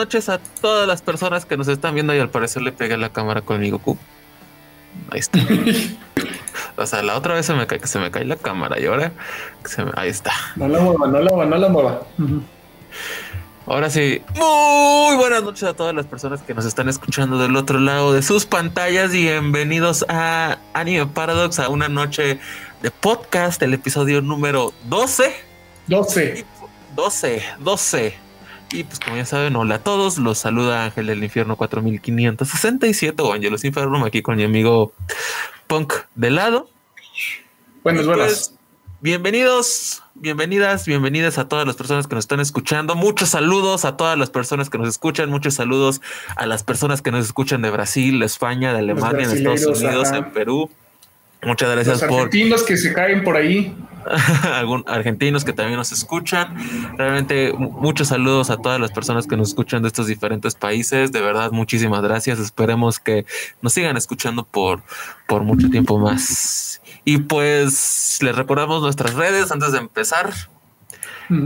noches a todas las personas que nos están viendo y al parecer le pegué la cámara con mi Goku. Ahí está. o sea, la otra vez se me cae, que se me cae la cámara y ahora se me, ahí está. No la mueva, no la mueva, no la mueva. Ahora sí, muy buenas noches a todas las personas que nos están escuchando del otro lado de sus pantallas y bienvenidos a Anime Paradox, a una noche de podcast, el episodio número 12. 12. 12, 12. Y pues como ya saben, hola a todos, los saluda Ángel del Infierno 4567 o Angelos Infernum aquí con mi amigo Punk de lado. Buenas, buenas. Pues, bienvenidos, bienvenidas, bienvenidas a todas las personas que nos están escuchando. Muchos saludos a todas las personas que nos escuchan, muchos saludos a las personas que nos escuchan de Brasil, de España, de Alemania, de Estados Unidos, en Perú. Muchas gracias Los argentinos que se caen por ahí. Algún argentinos que también nos escuchan. Realmente muchos saludos a todas las personas que nos escuchan de estos diferentes países. De verdad, muchísimas gracias. Esperemos que nos sigan escuchando por, por mucho tiempo más. Y pues les recordamos nuestras redes antes de empezar.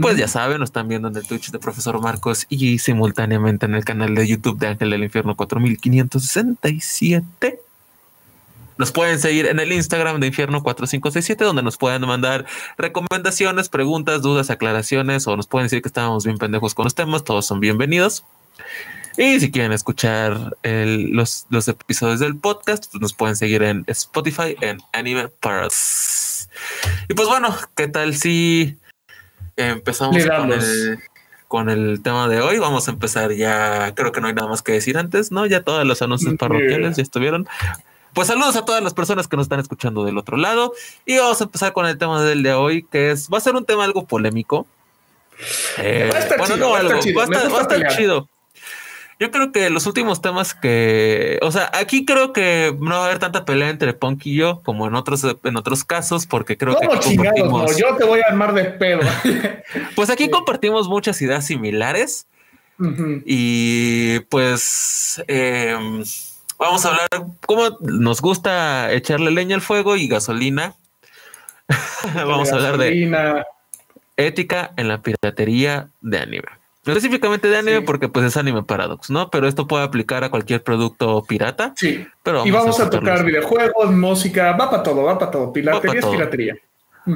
Pues ya saben, nos están viendo en el Twitch de Profesor Marcos y simultáneamente en el canal de YouTube de Ángel del Infierno 4567. Nos pueden seguir en el Instagram de Infierno 4567, donde nos pueden mandar recomendaciones, preguntas, dudas, aclaraciones, o nos pueden decir que estábamos bien pendejos con los temas. Todos son bienvenidos. Y si quieren escuchar los, episodios del podcast, pues nos pueden seguir en Spotify, en Anime Paras. Y pues bueno, ¿qué tal si empezamos con el, con el, tema de hoy? Vamos a empezar ya, creo que no hay nada más que decir antes, ¿no? Ya todos los anuncios parroquiales ya estuvieron. Pues saludos a todas las personas que nos están escuchando del otro lado. Y vamos a empezar con el tema del de hoy, que es, va a ser un tema algo polémico. va a estar chido, va, a estar, chido. Yo creo que los últimos temas que, o sea, aquí creo que no va a haber tanta pelea entre Punk y yo como en otros en otros casos, porque creo que aquí compartimos... yo te voy a armar de pedo. pues aquí compartimos muchas ideas similares y pues eh, vamos a hablar cómo nos gusta echarle leña al fuego y gasolina. vamos a hablar de ética en la piratería de anime. Específicamente de anime porque pues es anime paradox, ¿no? Pero esto puede aplicar a cualquier producto pirata. Sí. Pero y vamos a, tocar videojuegos, música, va para todo, va para todo. Piratería es piratería.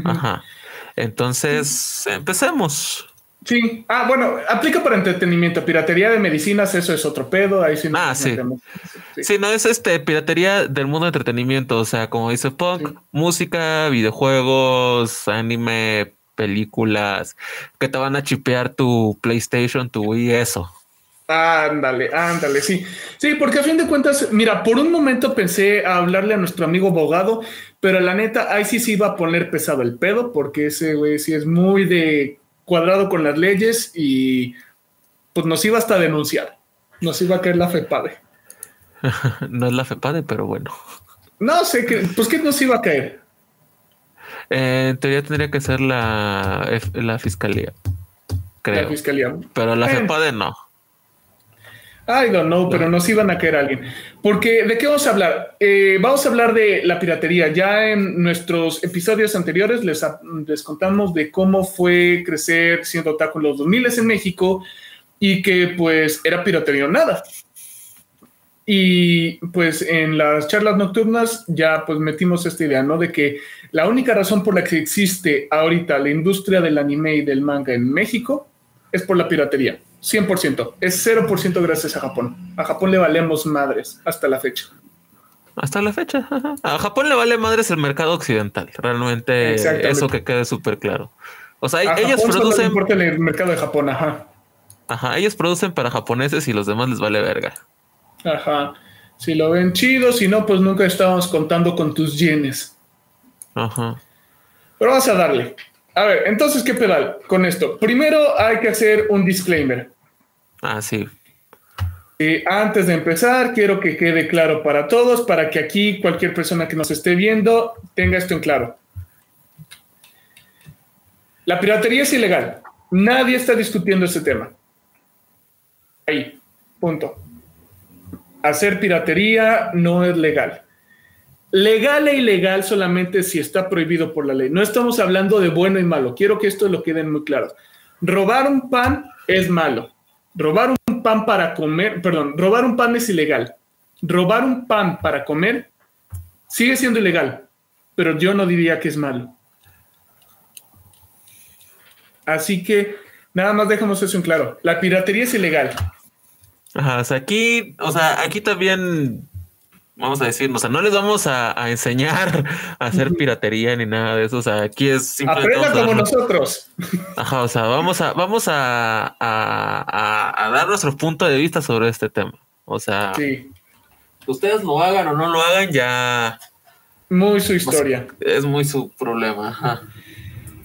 Ajá. Entonces, empecemos. Sí. Ah, bueno, aplica para entretenimiento. Piratería de medicinas, eso es otro pedo. Ahí sí. Ah, sí. sí. no es este piratería del mundo de entretenimiento. O sea, como dice Punk, música, videojuegos, anime, películas, que te van a chipear tu PlayStation, tu Wii, eso. Ándale, ándale, sí. Sí, porque a fin de cuentas, mira, por un momento pensé a hablarle a nuestro amigo abogado, pero la neta, ahí sí se iba a poner pesado el pedo, porque ese güey sí es muy de cuadrado con las leyes y pues nos iba hasta a denunciar. Nos iba a caer la FEPADE. no es la FEPADE, pero bueno. No sé, que, pues ¿qué nos iba a caer? Eh, en teoría tendría que ser la, la fiscalía. Creo. La fiscalía. Pero la eh. FEPADE no. I don't know, pero nos iban a caer alguien. Porque, ¿de qué vamos a hablar? Eh, vamos a hablar de la piratería. Ya en nuestros episodios anteriores les, les contamos de cómo fue crecer siendo otaku en los 2000 en México y que pues era piratería nada. Y pues en las charlas nocturnas ya pues metimos esta idea, ¿no? De que la única razón por la que existe ahorita la industria del anime y del manga en México es por la piratería. 100%. Es 0% gracias a Japón. A Japón le valemos madres hasta la fecha. Hasta la fecha. A Japón le vale madres el mercado occidental. Realmente eso que quede súper claro. O sea, ellos producen. El mercado de Japón, ajá. Ajá, ellos producen para japoneses y los demás les vale verga. Ajá. Si lo ven chido, si no, pues nunca estábamos contando con tus yenes. Ajá. Pero vamos a darle. A ver, entonces, ¿qué pedal con esto? Primero hay que hacer un disclaimer. Ah, sí. antes de empezar, quiero que quede claro para todos, para que aquí cualquier persona que nos esté viendo tenga esto en claro. La piratería es ilegal. Nadie está discutiendo ese tema. Ahí, punto. Hacer piratería no es legal legal e ilegal solamente si está prohibido por la ley. No estamos hablando de bueno y malo. Quiero que esto lo quede muy claro. Robar un pan es malo. Robar un pan para comer, perdón, robar un pan es ilegal. Robar un pan para comer sigue siendo ilegal, pero yo no diría que es malo. Así que nada más dejamos eso en claro. La piratería es ilegal. Ajá, o sea, aquí, o sea, aquí también vamos a decir, o sea, no les vamos a, enseñar a hacer piratería ni nada de eso. O sea, aquí es simplemente. Aprenda como nosotros. Ajá, o sea, vamos a, vamos a, a, dar nuestro punto de vista sobre este tema. O sea, sí. ustedes lo hagan o no lo hagan, ya. Muy su historia. Es muy su problema. Ajá.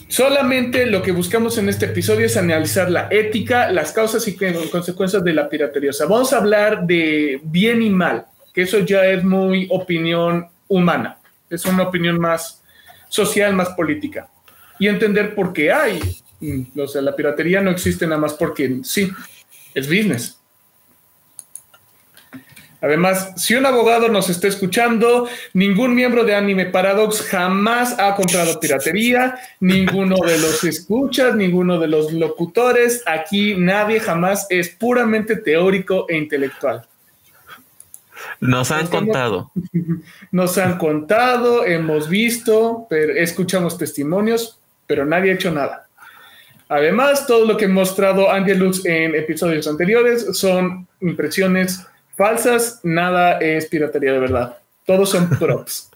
Solamente lo que buscamos en este episodio es analizar la ética, las causas y consecuencias de la piratería. O sea, vamos a hablar de bien y mal, que eso ya es muy opinión humana, es una opinión más social, más política. Y entender por qué hay. Mm, o sea, la piratería no existe nada más porque sí, es business. Además, si un abogado nos está escuchando, ningún miembro de Anime Paradox jamás ha comprado piratería, ninguno de los escuchas, ninguno de los locutores, aquí nadie jamás es puramente teórico e intelectual. Nos han contado. Nos han contado, hemos visto, pero escuchamos testimonios, pero nadie ha hecho nada. Además, todo lo que ha mostrado Angelus en episodios anteriores son impresiones falsas, nada es piratería de verdad. Todos son props.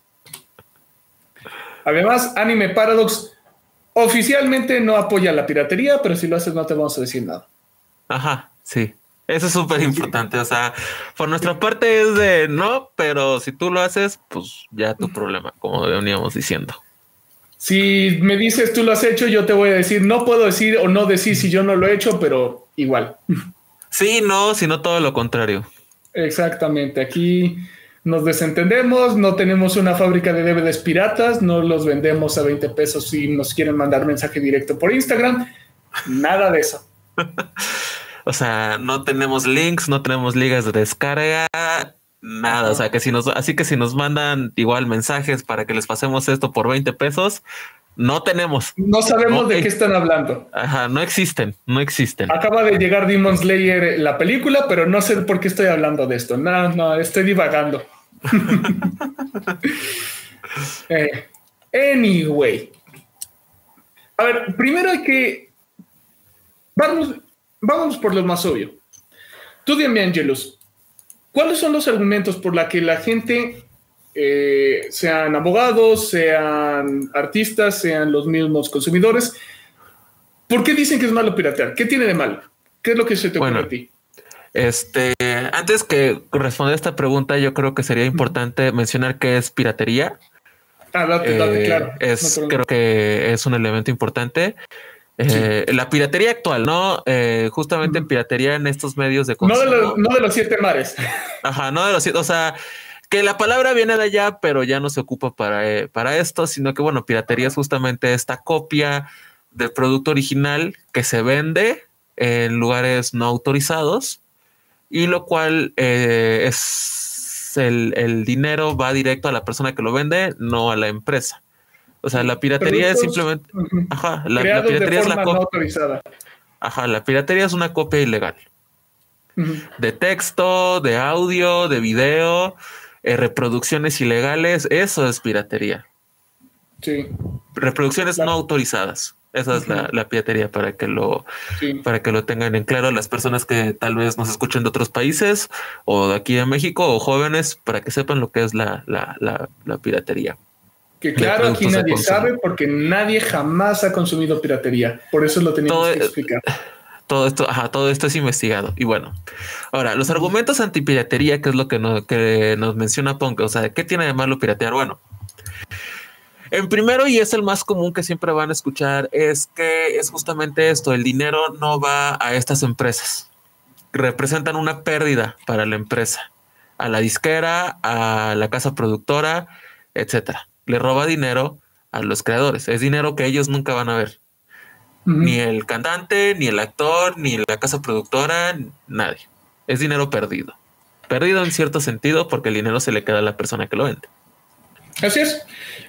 Además, Anime Paradox oficialmente no apoya la piratería, pero si lo haces no te vamos a decir nada. Ajá, sí. Eso es súper importante. O sea, por nuestra parte es de no, pero si tú lo haces, pues ya tu problema, como veníamos diciendo. Si me dices tú lo has hecho, yo te voy a decir, no puedo decir o no decir si yo no lo he hecho, pero igual. Sí, no, sino todo lo contrario. Exactamente. Aquí nos desentendemos, no tenemos una fábrica de DVDs piratas, no los vendemos a 20 pesos si nos quieren mandar mensaje directo por Instagram. Nada de eso. o sea, no tenemos links, no tenemos ligas de descarga, nada. O sea, que si nos, así que si nos mandan igual mensajes para que les pasemos esto por 20 pesos, no tenemos. No sabemos de qué están hablando. Ajá, no existen, no existen. Acaba de llegar Demon Slayer la película, pero no sé por qué estoy hablando de esto. No, no, estoy divagando. Eh, anyway. A ver, primero hay que. Vamos, vamos por lo más obvio. Tú dime, Angelus, ¿cuáles son los argumentos por los que la gente eh, sean abogados, sean artistas, sean los mismos consumidores. ¿Por qué dicen que es malo piratear? ¿Qué tiene de malo? ¿Qué es lo que se te ocurre a ti? Este, antes que responder esta pregunta, yo creo que sería importante mencionar qué es piratería. Ah, date, date, eh, claro. Es, creo que es un elemento importante. Eh, la piratería actual, ¿no? justamente piratería en estos medios de consumo. No de, los, no de los siete mares. Ajá, no de los siete, o sea, que la palabra viene de allá, pero ya no se ocupa para, eh, para esto, sino que, bueno, piratería es justamente esta copia del producto original que se vende en lugares no autorizados y lo cual eh, es el, dinero va directo a la persona que lo vende, no a la empresa. O sea, la piratería es simplemente... Ajá, la, piratería es la copia... Ajá, la piratería es una copia ilegal. De texto, de audio, de video eh, reproducciones ilegales, eso es piratería. Sí. Reproducciones no autorizadas. Esa es la, piratería para que lo para que lo tengan en claro las personas que tal vez nos escuchen de otros países o de aquí de México o jóvenes para que sepan lo que es la, la piratería. Que claro, aquí nadie sabe porque nadie jamás ha consumido piratería. Por eso lo tenemos que explicar todo esto, ajá, todo esto es investigado. Y bueno, ahora, los argumentos antipiratería, que es lo que, nos menciona Punk, o sea, ¿qué tiene de malo piratear? Bueno, en primero, y es el más común que siempre van a escuchar, es que es justamente esto, el dinero no va a estas empresas, representan una pérdida para la empresa, a la disquera, a la casa productora, etcétera. Le roba dinero a los creadores, es dinero que ellos nunca van a ver. Ni el cantante, ni el actor, ni la casa productora, nadie. Es dinero perdido. Perdido en cierto sentido porque el dinero se le queda a la persona que lo vende. Así es.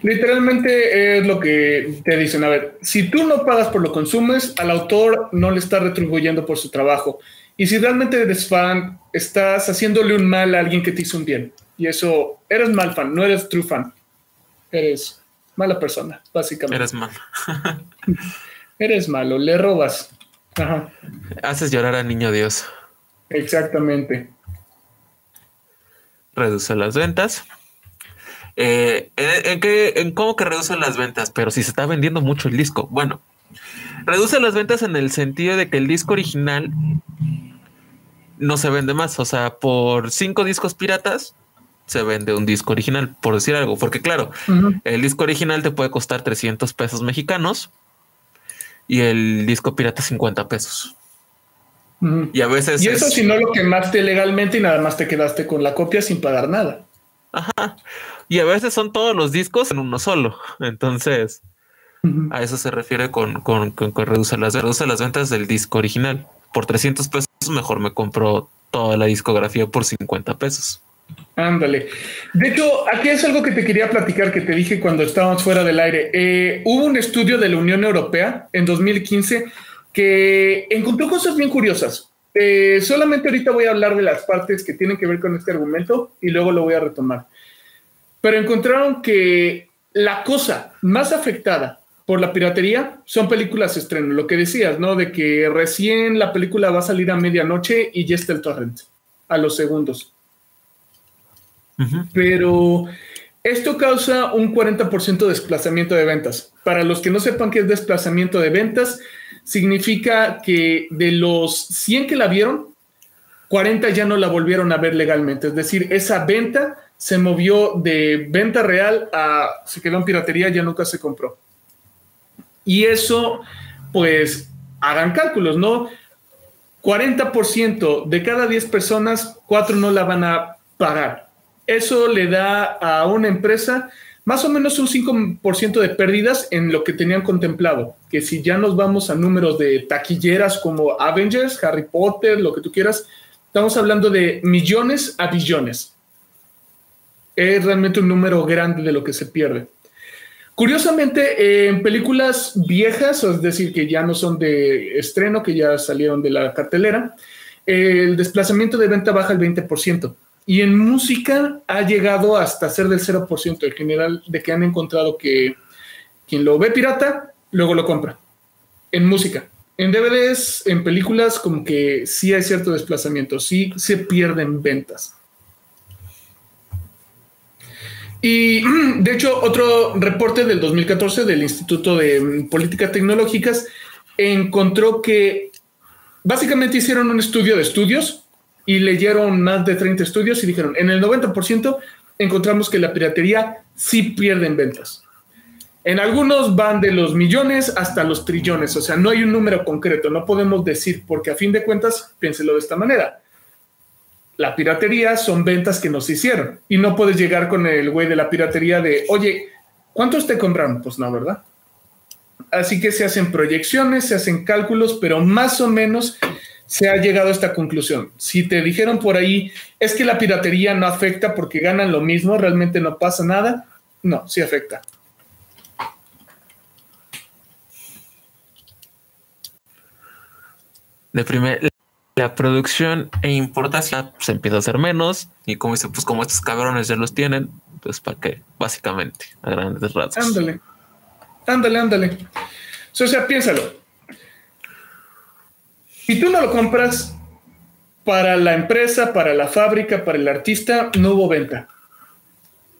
Literalmente es lo que te dicen. A ver, si tú no pagas por lo consumes, al autor no le está retribuyendo por su trabajo. Y si realmente eres fan, estás haciéndole un mal a alguien que te hizo un bien. Y eso, eres mal fan, no eres true fan. Eres mala persona, básicamente. Eres mal. eres malo, le robas. Haces llorar al niño Dios. Exactamente. Reduce las ventas. Eh, ¿en, qué, ¿En cómo que reduce las ventas? Pero si se está vendiendo mucho el disco. Bueno, reduce las ventas en el sentido de que el disco original no se vende más. O sea, por cinco discos piratas se vende un disco original, por decir algo. Porque claro, el disco original te puede costar 300 pesos mexicanos y el disco pirata 50 pesos. Y a veces... Y eso si no lo quemaste legalmente y nada más te quedaste con la copia sin pagar nada. Ajá. Y a veces son todos los discos en uno solo. Entonces, a eso se refiere con, con, las, reduce las ventas del disco original. Por 300 pesos mejor me compro toda la discografía por 50 pesos. Ándale. De hecho, aquí es algo que te quería platicar que te dije cuando estábamos fuera del aire. Eh, hubo un estudio de la Unión Europea en 2015 que encontró cosas bien curiosas. Eh, solamente ahorita voy a hablar de las partes que tienen que ver con este argumento y luego lo voy a retomar. Pero encontraron que la cosa más afectada por la piratería son películas estreno. Lo que decías, ¿no? De que recién la película va a salir a medianoche y ya está el torrent a los segundos. Pero esto causa un 40% de desplazamiento de ventas. Para los que no sepan qué es desplazamiento de ventas, significa que de los 100 que la vieron, 40 ya no la volvieron a ver legalmente. Es decir, esa venta se movió de venta real a se quedó en piratería, ya nunca se compró. Y eso, pues, hagan cálculos, ¿no? 40% de cada 10 personas, 4 no la van a pagar. Eso le da a una empresa más o menos un 5% de pérdidas en lo que tenían contemplado. Que si ya nos vamos a números de taquilleras como Avengers, Harry Potter, lo que tú quieras, estamos hablando de millones a billones. Es realmente un número grande de lo que se pierde. Curiosamente, en películas viejas, es decir, que ya no son de estreno, que ya salieron de la cartelera, el desplazamiento de venta baja el 20%. Y en música ha llegado hasta ser del 0% en general, de que han encontrado que quien lo ve pirata, luego lo compra. En música. En DVDs, en películas, como que sí hay cierto desplazamiento, sí se pierden ventas. Y de hecho, otro reporte del 2014 del Instituto de Políticas Tecnológicas encontró que básicamente hicieron un estudio de estudios y leyeron más de 30 estudios y dijeron, en el 90% encontramos que la piratería sí pierde en ventas. En algunos van de los millones hasta los trillones, o sea, no hay un número concreto, no podemos decir, porque a fin de cuentas, piénselo de esta manera. La piratería son ventas que nos hicieron y no puedes llegar con el güey de la piratería de, oye, ¿cuántos te compraron? Pues no, ¿verdad? Así que se hacen proyecciones, se hacen cálculos, pero más o menos se ha llegado a esta conclusión. Si te dijeron por ahí, es que la piratería no afecta porque ganan lo mismo, realmente no pasa nada, no, sí afecta. De primer, la producción e importación se empieza a hacer menos y como dice, pues como estos cabrones ya los tienen, pues para qué, básicamente, a grandes rasgos. Ándale, ándale, ándale. O sea, piénsalo si tú no lo compras para la empresa, para la fábrica, para el artista, no hubo venta.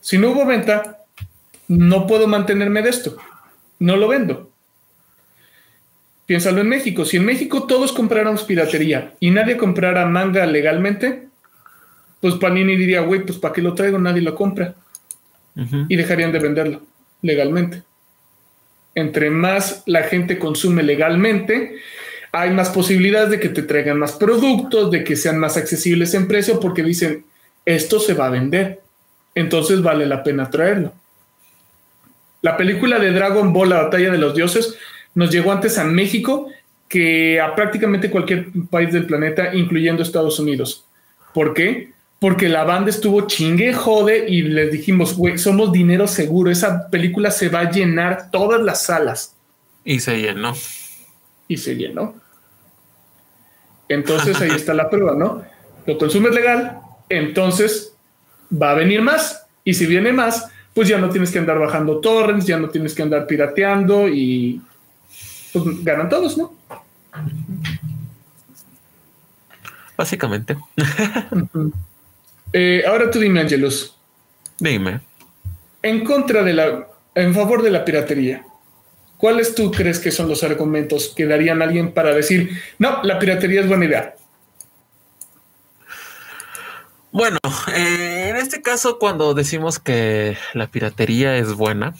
Si no hubo venta, no puedo mantenerme de esto. No lo vendo. Piénsalo en México. Si en México todos compráramos piratería y nadie comprara manga legalmente, pues Panini diría, güey, pues ¿para qué lo traigo? Nadie lo compra. Y dejarían de venderlo legalmente. Entre más la gente consume legalmente, hay más posibilidades de que te traigan más productos, de que sean más accesibles en precio, porque dicen, esto se va a vender, entonces vale la pena traerlo. La película de Dragon Ball, la batalla de los dioses, nos llegó antes a México que a prácticamente cualquier país del planeta, incluyendo Estados Unidos. ¿Por qué? Porque la banda estuvo chingue, jode y les dijimos, güey, somos dinero seguro, esa película se va a llenar todas las salas. Y se llenó y se llenó. Entonces ahí está la prueba, ¿no? Lo consumes legal, entonces va a venir más. Y si viene más, pues ya no tienes que andar bajando torrents, ya no tienes que andar pirateando y pues ganan todos, ¿no? Básicamente. Eh, ahora tú dime, Angelus. Dime. En contra de la, en favor de la piratería, ¿cuáles tú crees que son los argumentos que darían a alguien para decir, no, la piratería es buena idea? Bueno, eh, en este caso, cuando decimos que la piratería es buena,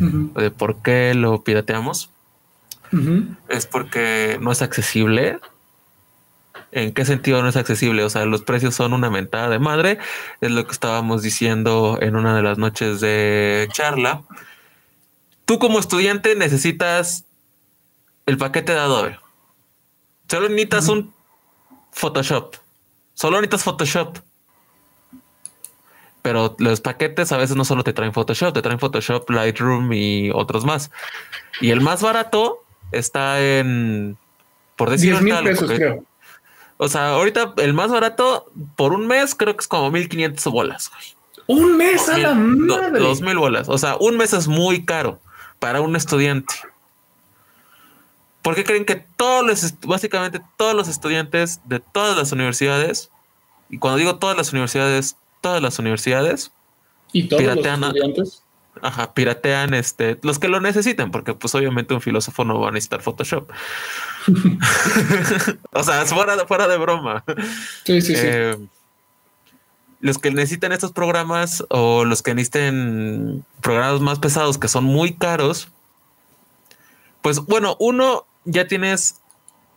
de por qué lo pirateamos, es porque no es accesible. ¿En qué sentido no es accesible? O sea, los precios son una mentada de madre. Es lo que estábamos diciendo en una de las noches de charla. Tú como estudiante necesitas el paquete de Adobe. Solo necesitas un Photoshop. Solo necesitas Photoshop. Pero los paquetes a veces no solo te traen Photoshop, te traen Photoshop, Lightroom y otros más. Y el más barato está en, por decir mil pesos, creo. O sea, ahorita el más barato por un mes creo que es como 1500 bolas. Un mes a la madre. Dos mil bolas. O sea, un mes es muy caro para un estudiante. ¿Por qué creen que todos los, básicamente todos los estudiantes de todas las universidades, y cuando digo todas las universidades, todas las universidades, y todos los estudiantes, Ajá, piratean este, los que lo necesiten, porque pues obviamente un filósofo no va a necesitar Photoshop. o sea, es fuera fuera de broma. Sí, sí, sí. Los que necesitan estos programas o los que necesiten programas más pesados que son muy caros, pues bueno, uno ya tienes,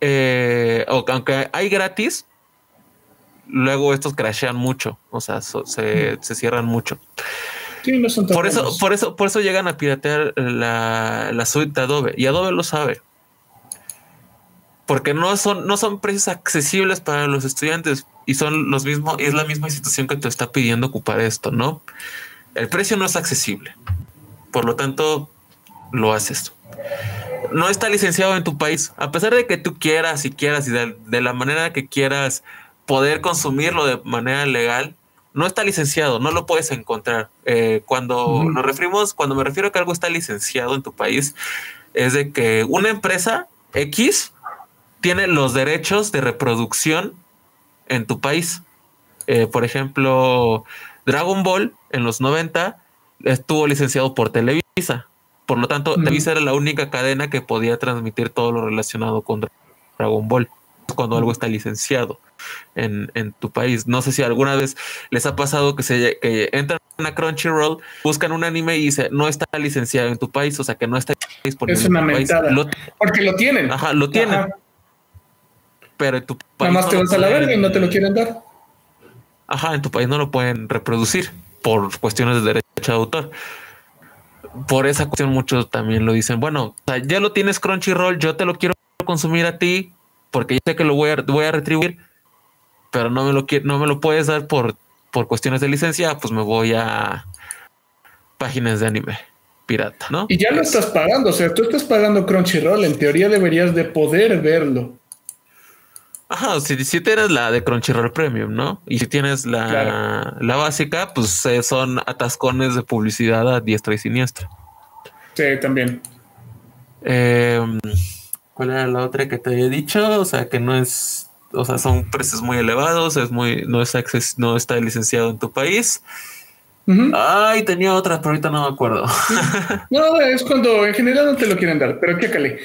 eh, aunque hay gratis, luego estos crashean mucho, o sea, se, se cierran mucho. Por eso, por eso, por eso llegan a piratear la, la suite de Adobe y Adobe lo sabe. Porque no son, no son precios accesibles para los estudiantes y son los mismos, es la misma institución que te está pidiendo ocupar esto, ¿no? El precio no es accesible. Por lo tanto, lo haces. No está licenciado en tu país. A pesar de que tú quieras y quieras y de, de la manera que quieras poder consumirlo de manera legal, no está licenciado, no lo puedes encontrar. Eh, cuando nos referimos, cuando me refiero a que algo está licenciado en tu país, es de que una empresa X tiene los derechos de reproducción en tu país. Eh, por ejemplo, Dragon Ball en los 90 estuvo licenciado por Televisa. Por lo tanto, Televisa era la única cadena que podía transmitir todo lo relacionado con Dragon Ball cuando algo está licenciado en, tu país. No sé si alguna vez les ha pasado que se que entran a Crunchyroll, buscan un anime y dice no está licenciado en tu país, o sea que no está disponible. Es una mentada. porque lo tienen. Ajá, lo tienen. Pero en tu país. Nada más te vas a la verga y no te lo quieren dar. Ajá, en tu país no lo pueden reproducir por cuestiones de derecho de autor. Por esa cuestión muchos también lo dicen, bueno, ya lo tienes Crunchyroll, yo te lo quiero consumir a ti, porque yo sé que lo voy a, voy a retribuir, pero no me lo no me lo puedes dar por, por cuestiones de licencia, pues me voy a páginas de anime pirata, ¿no? Y ya lo estás pagando, o sea, tú estás pagando Crunchyroll, en teoría deberías de poder verlo. Ajá, si, si tienes la de Crunchyroll Premium, ¿no? Y si tienes la, la básica, pues eh, son atascones de publicidad a diestra y siniestra. Sí, también. Eh, ¿Cuál era la otra que te había dicho? O sea, que no es, o sea, son precios muy elevados, es muy, no es no está licenciado en tu país. Ay, tenía otra, pero ahorita no me acuerdo. no, es cuando en general no te lo quieren dar, pero chécale.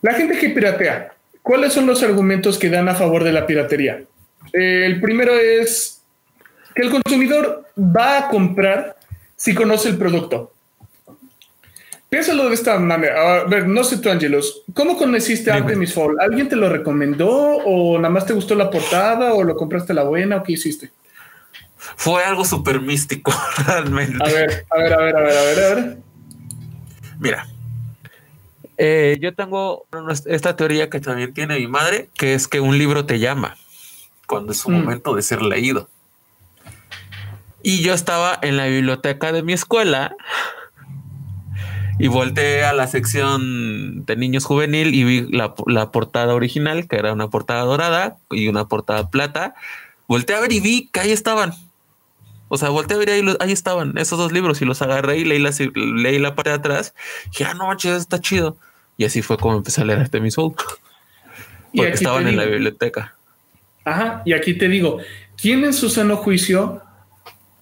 La gente que piratea, ¿cuáles son los argumentos que dan a favor de la piratería? el primero es que el consumidor va a comprar si conoce el producto. Piénsalo de esta manera. A ver, no sé tú, Angelos, ¿cómo conociste Artemis Fall? ¿Alguien te lo recomendó o nada más te gustó la portada o lo compraste la buena o qué hiciste? Fue algo súper místico, realmente. A ver, a ver, a ver, a ver, a ver, a ver. Mira, eh, yo tengo esta teoría que también tiene mi madre, que es que un libro te llama cuando es su mm. momento de ser leído. Y yo estaba en la biblioteca de mi escuela Y volteé a la sección de niños juvenil y vi la, la, portada original, que era una portada dorada y una portada plata. Volteé a ver y vi que ahí estaban. O sea, volteé a ver y ahí, ahí estaban esos dos libros y los agarré y leí la, leí la parte de atrás. Y dije, ah, no, está chido. Y así fue como empecé a leer Artemis Soul. Porque estaban en la biblioteca. Ajá, y aquí te digo, ¿quién en su sano juicio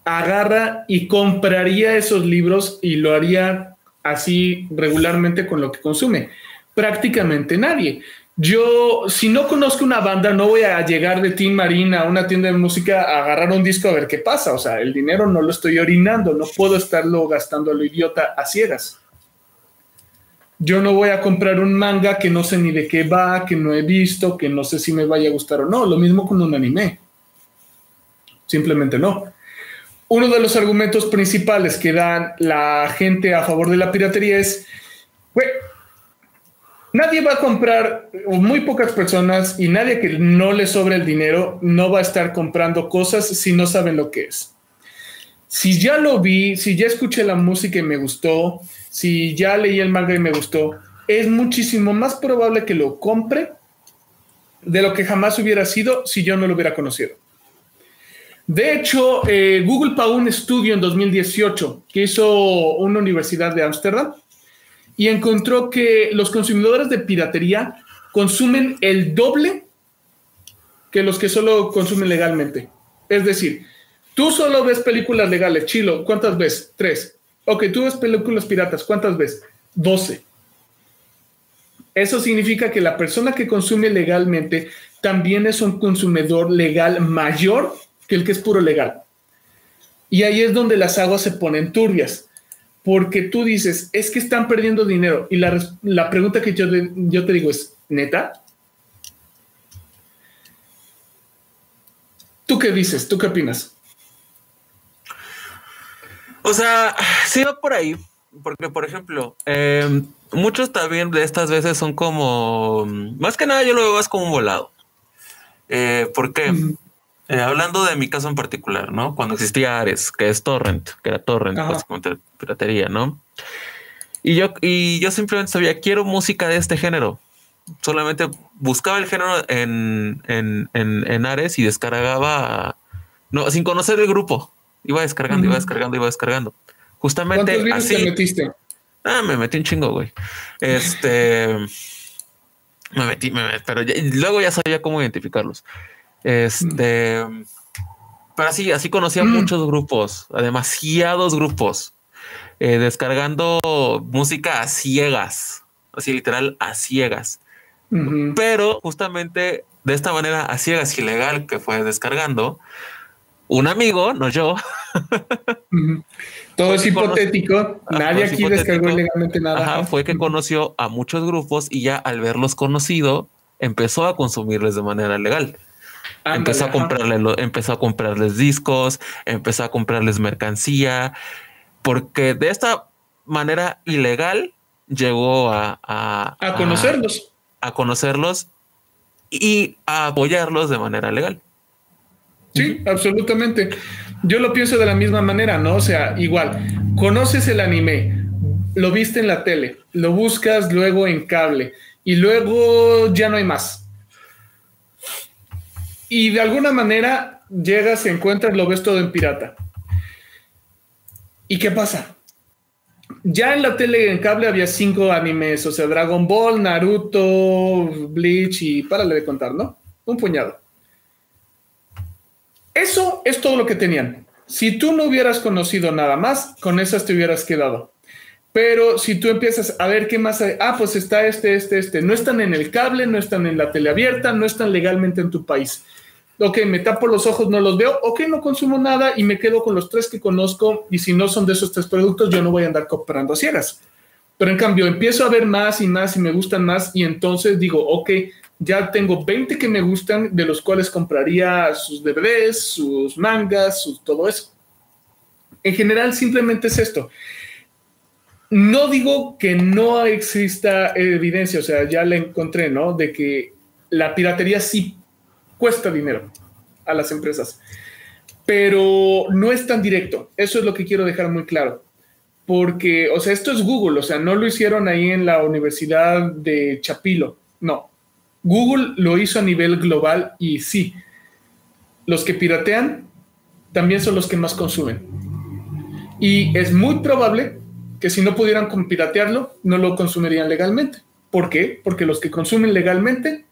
agarra y compraría esos libros y lo haría así regularmente con lo que consume? Prácticamente nadie. Yo, si no conozco una banda, no voy a llegar de Team Marina a una tienda de música a agarrar un disco a ver qué pasa. O sea, el dinero no lo estoy orinando, no puedo estarlo gastando a lo idiota a ciegas. Yo no voy a comprar un manga que no sé ni de qué va, que no he visto, que no sé si me vaya a gustar o no. Lo mismo con un anime. Simplemente no uno de los argumentos principales que dan la gente a favor de la piratería es, nadie va a comprar, o muy pocas personas, y nadie que no le sobre el dinero, no va a estar comprando cosas si no saben lo que es. Si ya lo vi, si ya escuché la música y me gustó, si ya leí el manga y me gustó, es muchísimo más probable que lo compre de lo que jamás hubiera sido si yo no lo hubiera conocido. De hecho, eh, Google pagó un estudio en 2018 que hizo una universidad de Ámsterdam y encontró que los consumidores de piratería consumen el doble que los que solo consumen legalmente. Es decir, tú solo ves películas legales, Chilo, ¿cuántas ves? Tres. Ok, tú ves películas piratas, ¿cuántas ves? Doce. Eso significa que la persona que consume legalmente también es un consumidor legal mayor que el que es puro legal. Y ahí es donde las aguas se ponen turbias, porque tú dices, es que están perdiendo dinero. Y la, pregunta que yo, yo te digo es, ¿neta? ¿Tú qué dices? ¿Tú qué opinas? O sea, sí va por ahí, porque por ejemplo, em, muchos también de estas veces son como, más que nada yo lo veo más como un volado. Eh, ¿Por qué? Eh, hablando de mi caso en particular, ¿no? Cuando existía Ares, que es Torrent, que era Torrent, básicamente piratería, ¿no? Y yo, y yo simplemente sabía, quiero música de este género. Solamente buscaba el género en, en, en, Ares y descargaba, no, sin conocer el grupo. Iba descargando, iba descargando, iba descargando. Justamente así. Te metiste? Ah, me metí un chingo, güey. Este. me metí, me metí pero luego ya sabía cómo identificarlos. Este, pero así, así conocía mm. muchos grupos, demasiados grupos, eh, descargando música a ciegas, así literal a ciegas. Pero justamente de esta manera a ciegas ilegal que fue descargando, un amigo, no yo. Todo es hipotético. Nadie aquí descargó ilegalmente nada. fue que conoció a muchos grupos y ya al verlos conocido, empezó a consumirles de manera legal empezó a comprarle, empezó a comprarles discos, empezó a comprarles mercancía, porque de esta manera ilegal llegó a, a, conocerlos. A, conocerlos y a apoyarlos de manera legal. Sí, absolutamente. Yo lo pienso de la misma manera, ¿no? O sea, igual, conoces el anime, lo viste en la tele, lo buscas luego en cable y luego ya no hay más y de alguna manera llegas, encuentras, lo ves todo en pirata. ¿Y qué pasa? Ya en la tele en cable había cinco animes, o sea, Dragon Ball, Naruto, Bleach y párale de contar, ¿no? Un puñado. Eso es todo lo que tenían. Si tú no hubieras conocido nada más, con esas te hubieras quedado. Pero si tú empiezas a ver qué más hay, ah, pues está este, este, este, no están en el cable, no están en la tele abierta, no están legalmente en tu país ok, me tapo los ojos, no los veo, ok, no consumo nada y me quedo con los tres que conozco y si no son de esos tres productos, yo no voy a andar comprando a ciegas. Pero en cambio, empiezo a ver más y más y me gustan más y entonces digo, ok, ya tengo 20 que me gustan, de los cuales compraría sus DVDs, sus mangas, sus, todo eso. En general, simplemente es esto. No digo que no exista evidencia, o sea, ya la encontré, ¿no? De que la piratería sí cuesta dinero a las empresas, pero no es tan directo. Eso es lo que quiero dejar muy claro. porque, o sea, esto es Google, o sea, no lo hicieron ahí en la Universidad de Chapilo, no. Google lo hizo a nivel global y sí, los que piratean también son los que más consumen. Y es muy probable que si no pudieran piratearlo, no lo consumirían legalmente. ¿Por qué? Porque los que consumen legalmente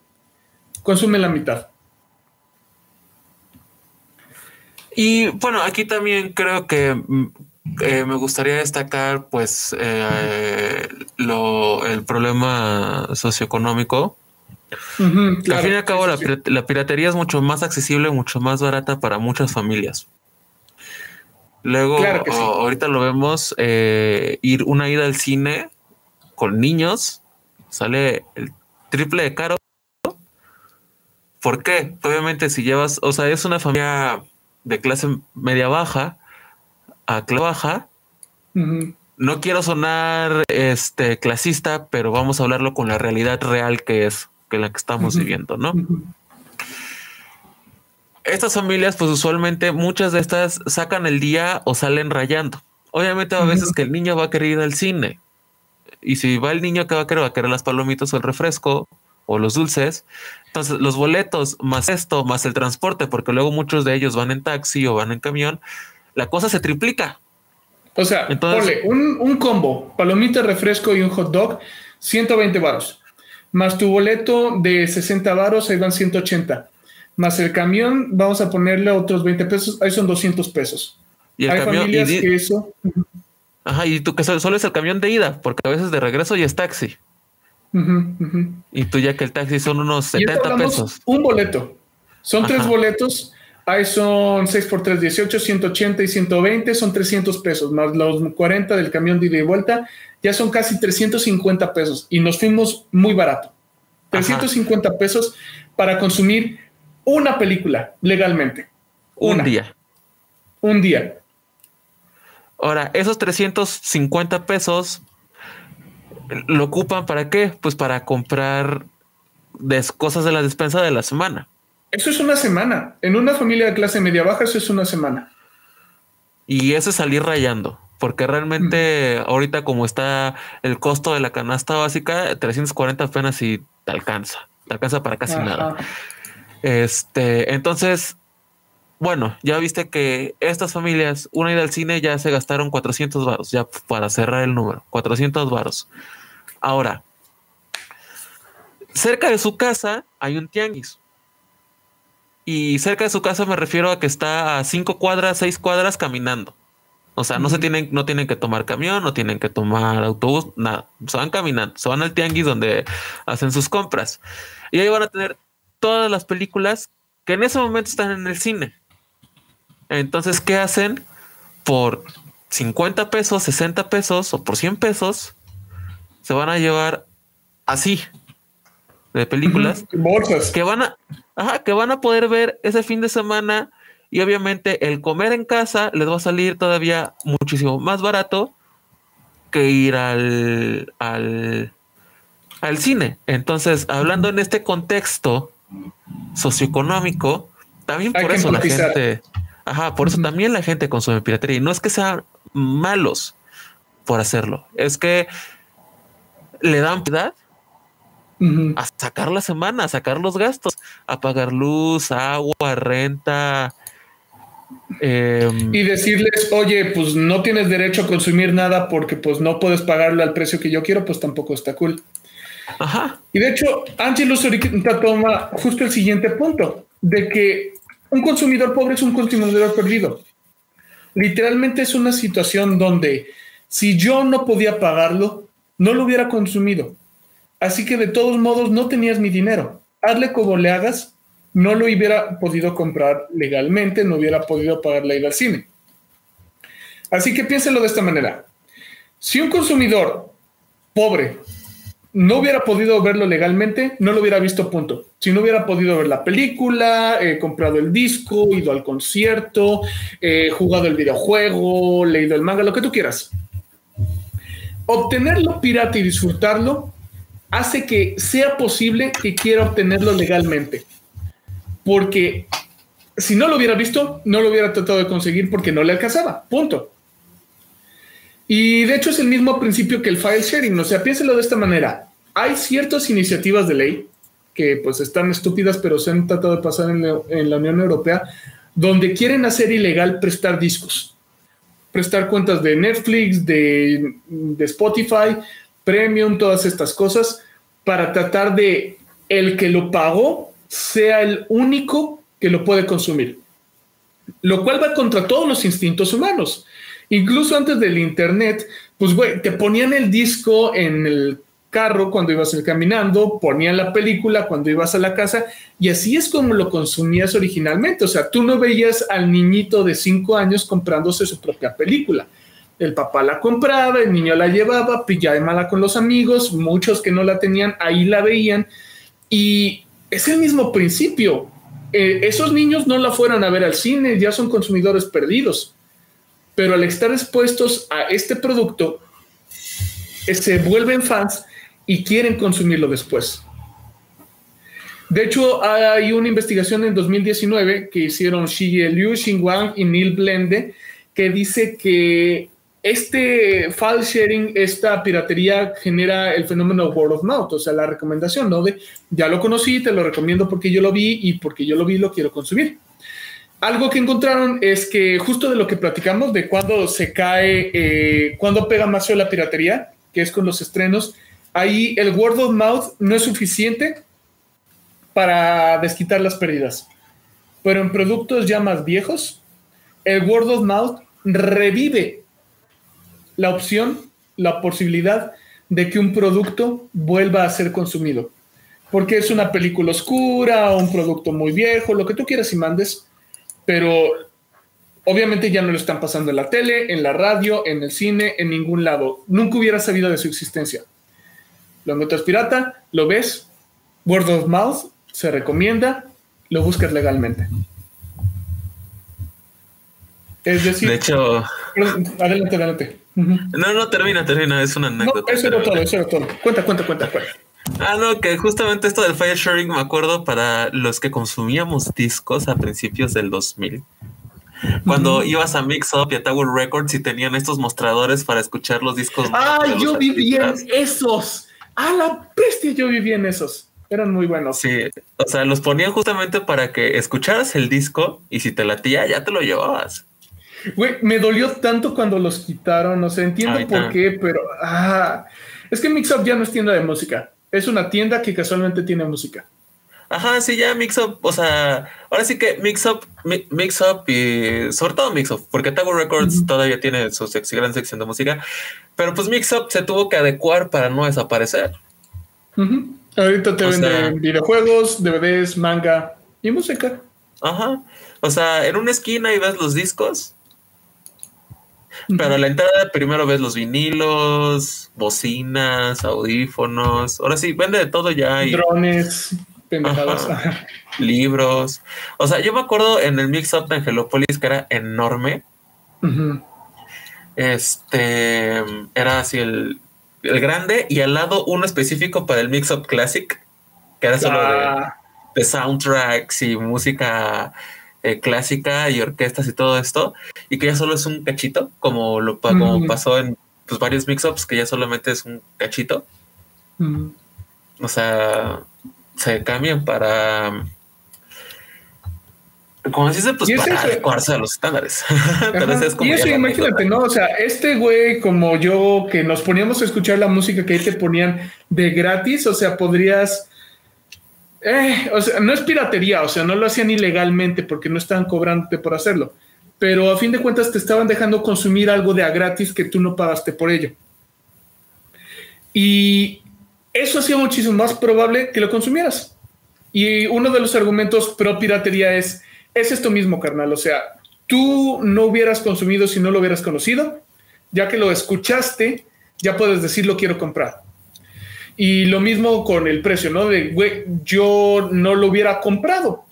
consumen la mitad. Y bueno, aquí también creo que mm, eh, me gustaría destacar pues eh, lo, el problema socioeconómico. Al fin y al cabo, la, piratería es mucho más accesible, mucho más barata para muchas familias. Luego, ahorita lo vemos, eh, ir una ida al cine con niños sale el triple de caro. ¿Por qué? Obviamente si llevas, o sea, es una familia de clase media baja a clase baja. No quiero sonar este clasista, pero vamos a hablarlo con la realidad real que es, que la que estamos viviendo, ¿no? Estas familias, pues usualmente muchas de estas sacan el día o salen rayando. Obviamente a veces que el niño va a querer ir al cine. Y si va el niño que va a querer, va a querer las palomitas o el refresco o los dulces. Entonces, los boletos más esto, más el transporte, porque luego muchos de ellos van en taxi o van en camión, la cosa se triplica. O sea, Entonces, un, un, combo, palomita, refresco y un hot dog, 120 varos. Más tu boleto de 60 varos, ahí van 180. Más el camión, vamos a ponerle otros 20 pesos, ahí son 200 pesos. Y el Hay familias que eso... Ajá, y tú que solo es el camión de ida, porque a veces de regreso ya es taxi. Y tú ya que el taxi son unos 70 pesos. Un boleto. Son tres boletos. Ahí son 6 por 3, 18, 180 y 120, son 300 pesos, más los 40 del camión de ida y vuelta, ya son casi 350 pesos y nos fuimos muy barato. 350 pesos para consumir una película legalmente. Un día. Un día. Ahora, esos 350 pesos lo ocupan para qué? Pues para comprar cosas de la despensa de la semana. Eso es una semana. En una familia de clase media baja, eso es una semana. Y eso es salir rayando. Porque realmente ahorita como está el costo de la canasta básica, 340 apenas y te alcanza. Te alcanza para casi nada. Este, entonces, bueno, ya viste que estas familias, una ida al cine ya se gastaron 400 varos, ya para cerrar el número, 400 varos. Ahora, cerca de su casa hay un tianguis. Y cerca de su casa me refiero a que está a cinco cuadras, seis cuadras caminando. O sea, no se tienen, no tienen que tomar camión, no tienen que tomar autobús, nada. Se van caminando, se van al tianguis donde hacen sus compras. Y ahí van a tener todas las películas que en ese momento están en el cine. Entonces, ¿qué hacen? Por 50 pesos, 60 pesos o por 100 pesos, se van a llevar así de películas que van a que van a poder ver ese fin de semana y obviamente el comer en casa les va a salir todavía muchísimo más barato que ir al, al, al cine. Entonces, hablando en este contexto socioeconómico, también por eso la gente, Ajá, por eso también la gente consume piratería. Y no es que sean malos por hacerlo, es que le dan piedad a sacar la semana, a sacar los gastos, a pagar luz, agua, renta. Em, y decirles, oye, pues no tienes derecho a consumir nada porque pues no puedes pagarle al precio que yo quiero, pues tampoco está cool. Ajá. Y de hecho, Angelus ahorita toma justo el siguiente punto, de que un consumidor pobre es un consumidor perdido. Literalmente es una situación donde si yo no podía pagarlo, no lo hubiera consumido. Así que de todos modos no tenías mi dinero. Hazle como le hagas, no lo hubiera podido comprar legalmente, no hubiera podido pagar la ida al cine. Así que piénselo de esta manera. Si un consumidor pobre no hubiera podido verlo legalmente, no lo hubiera visto punto. Si no hubiera podido ver la película, eh, comprado el disco, ido al concierto, eh, jugado el videojuego, leído el manga, lo que tú quieras. Obtenerlo pirata y disfrutarlo hace que sea posible que quiera obtenerlo legalmente. Porque si no lo hubiera visto, no lo hubiera tratado de conseguir porque no le alcanzaba. Punto. Y de hecho es el mismo principio que el file sharing. O sea, piénselo de esta manera. Hay ciertas iniciativas de ley que pues están estúpidas, pero se han tratado de pasar en la, Unión Europea, donde quieren hacer ilegal prestar discos, prestar cuentas de Netflix, de, de Spotify, Premium, todas estas cosas, para tratar de el que lo pagó sea el único que lo puede consumir. Lo cual va contra todos los instintos humanos. Incluso antes del Internet, pues, güey, te ponían el disco en el carro cuando ibas caminando, ponían la película cuando ibas a la casa y así es como lo consumías originalmente. O sea, tú no veías al niñito de cinco años comprándose su propia película. El papá la compraba, el niño la llevaba, mala con los amigos, muchos que no la tenían, ahí la veían y es el mismo principio. Eh, esos niños no la fueron a ver al cine, ya son consumidores perdidos pero al estar expuestos a este producto, se vuelven fans y quieren consumirlo después. De hecho, hay una investigación en 2019 que hicieron Xi Liu, Xin Wang y Neil Blende que dice que este file sharing, esta piratería genera el fenómeno word of mouth, o sea, la recomendación, ¿no? De ya lo conocí, te lo recomiendo porque yo lo vi y porque yo lo vi lo quiero consumir. Algo que encontraron es que justo de lo que platicamos, de cuando se cae, eh, cuando pega más la piratería, que es con los estrenos, ahí el word of mouth no es suficiente para desquitar las pérdidas. Pero en productos ya más viejos, el word of mouth revive la opción, la posibilidad de que un producto vuelva a ser consumido. Porque es una película oscura, un producto muy viejo, lo que tú quieras y mandes pero obviamente ya no lo están pasando en la tele, en la radio, en el cine, en ningún lado. Nunca hubiera sabido de su existencia. Lo encuentras pirata, lo ves, word of mouth, se recomienda, lo buscas legalmente. Es decir, de hecho, adelante, adelante. No, no, termina, termina, es una anécdota. eso era todo, eso era todo. Cuenta, cuenta, cuenta, cuenta. Ah, no, que justamente esto del file sharing me acuerdo para los que consumíamos discos a principios del 2000. Cuando ibas a Mix Up y a Tower Records y tenían estos mostradores para escuchar los discos. Ah, yo viví en esos. Ah, la bestia, yo viví en esos. Eran muy buenos. Sí, o sea, los ponían justamente para que escucharas el disco y si te latía, ya te lo llevabas. Güey, me dolió tanto cuando los quitaron, no sé, entiendo por qué, pero ah, es que Mix Up ya no es tienda de música es una tienda que casualmente tiene música. Ajá, sí, ya Mix Up, o sea, ahora sí que Mix Up, Mix Up y sobre todo Mix Up, porque Tower Records todavía tiene su gran sección de música, pero pues Mix Up se tuvo que adecuar para no desaparecer. Ahorita te venden videojuegos, DVDs, manga y música. Ajá, o sea, en una esquina y ves los discos pero a la entrada primero ves los vinilos, bocinas, audífonos. Ahora sí, vende de todo ya. Y... Drones, libros. O sea, yo me acuerdo en el Mix Up de Angelopolis que era enorme. Este era así el, grande y al lado uno específico para el Mix Up Classic, que era solo de, ah. de soundtracks y música eh, clásica y orquestas y todo esto, y que ya solo es un cachito, como lo como pasó en pues, varios mix-ups, que ya solamente es un cachito. O sea, se cambian para. Como dice, pues para adecuarse a los estándares. y eso, imagínate, ¿no? O sea, este güey como yo, que nos poníamos a escuchar la música que ahí te ponían de gratis, o sea, podrías eh, no es piratería, o sea, no lo hacían ilegalmente porque no estaban cobrándote por hacerlo, pero a fin de cuentas te estaban dejando consumir algo de a gratis que tú no pagaste por ello. Y eso hacía muchísimo más probable que lo consumieras. Y uno de los argumentos pro piratería es, es esto mismo, carnal, o sea, tú no hubieras consumido si no lo hubieras conocido, ya que lo escuchaste, ya puedes decir lo quiero comprar. Y lo mismo con el precio, ¿no? De, güey, yo no lo hubiera comprado.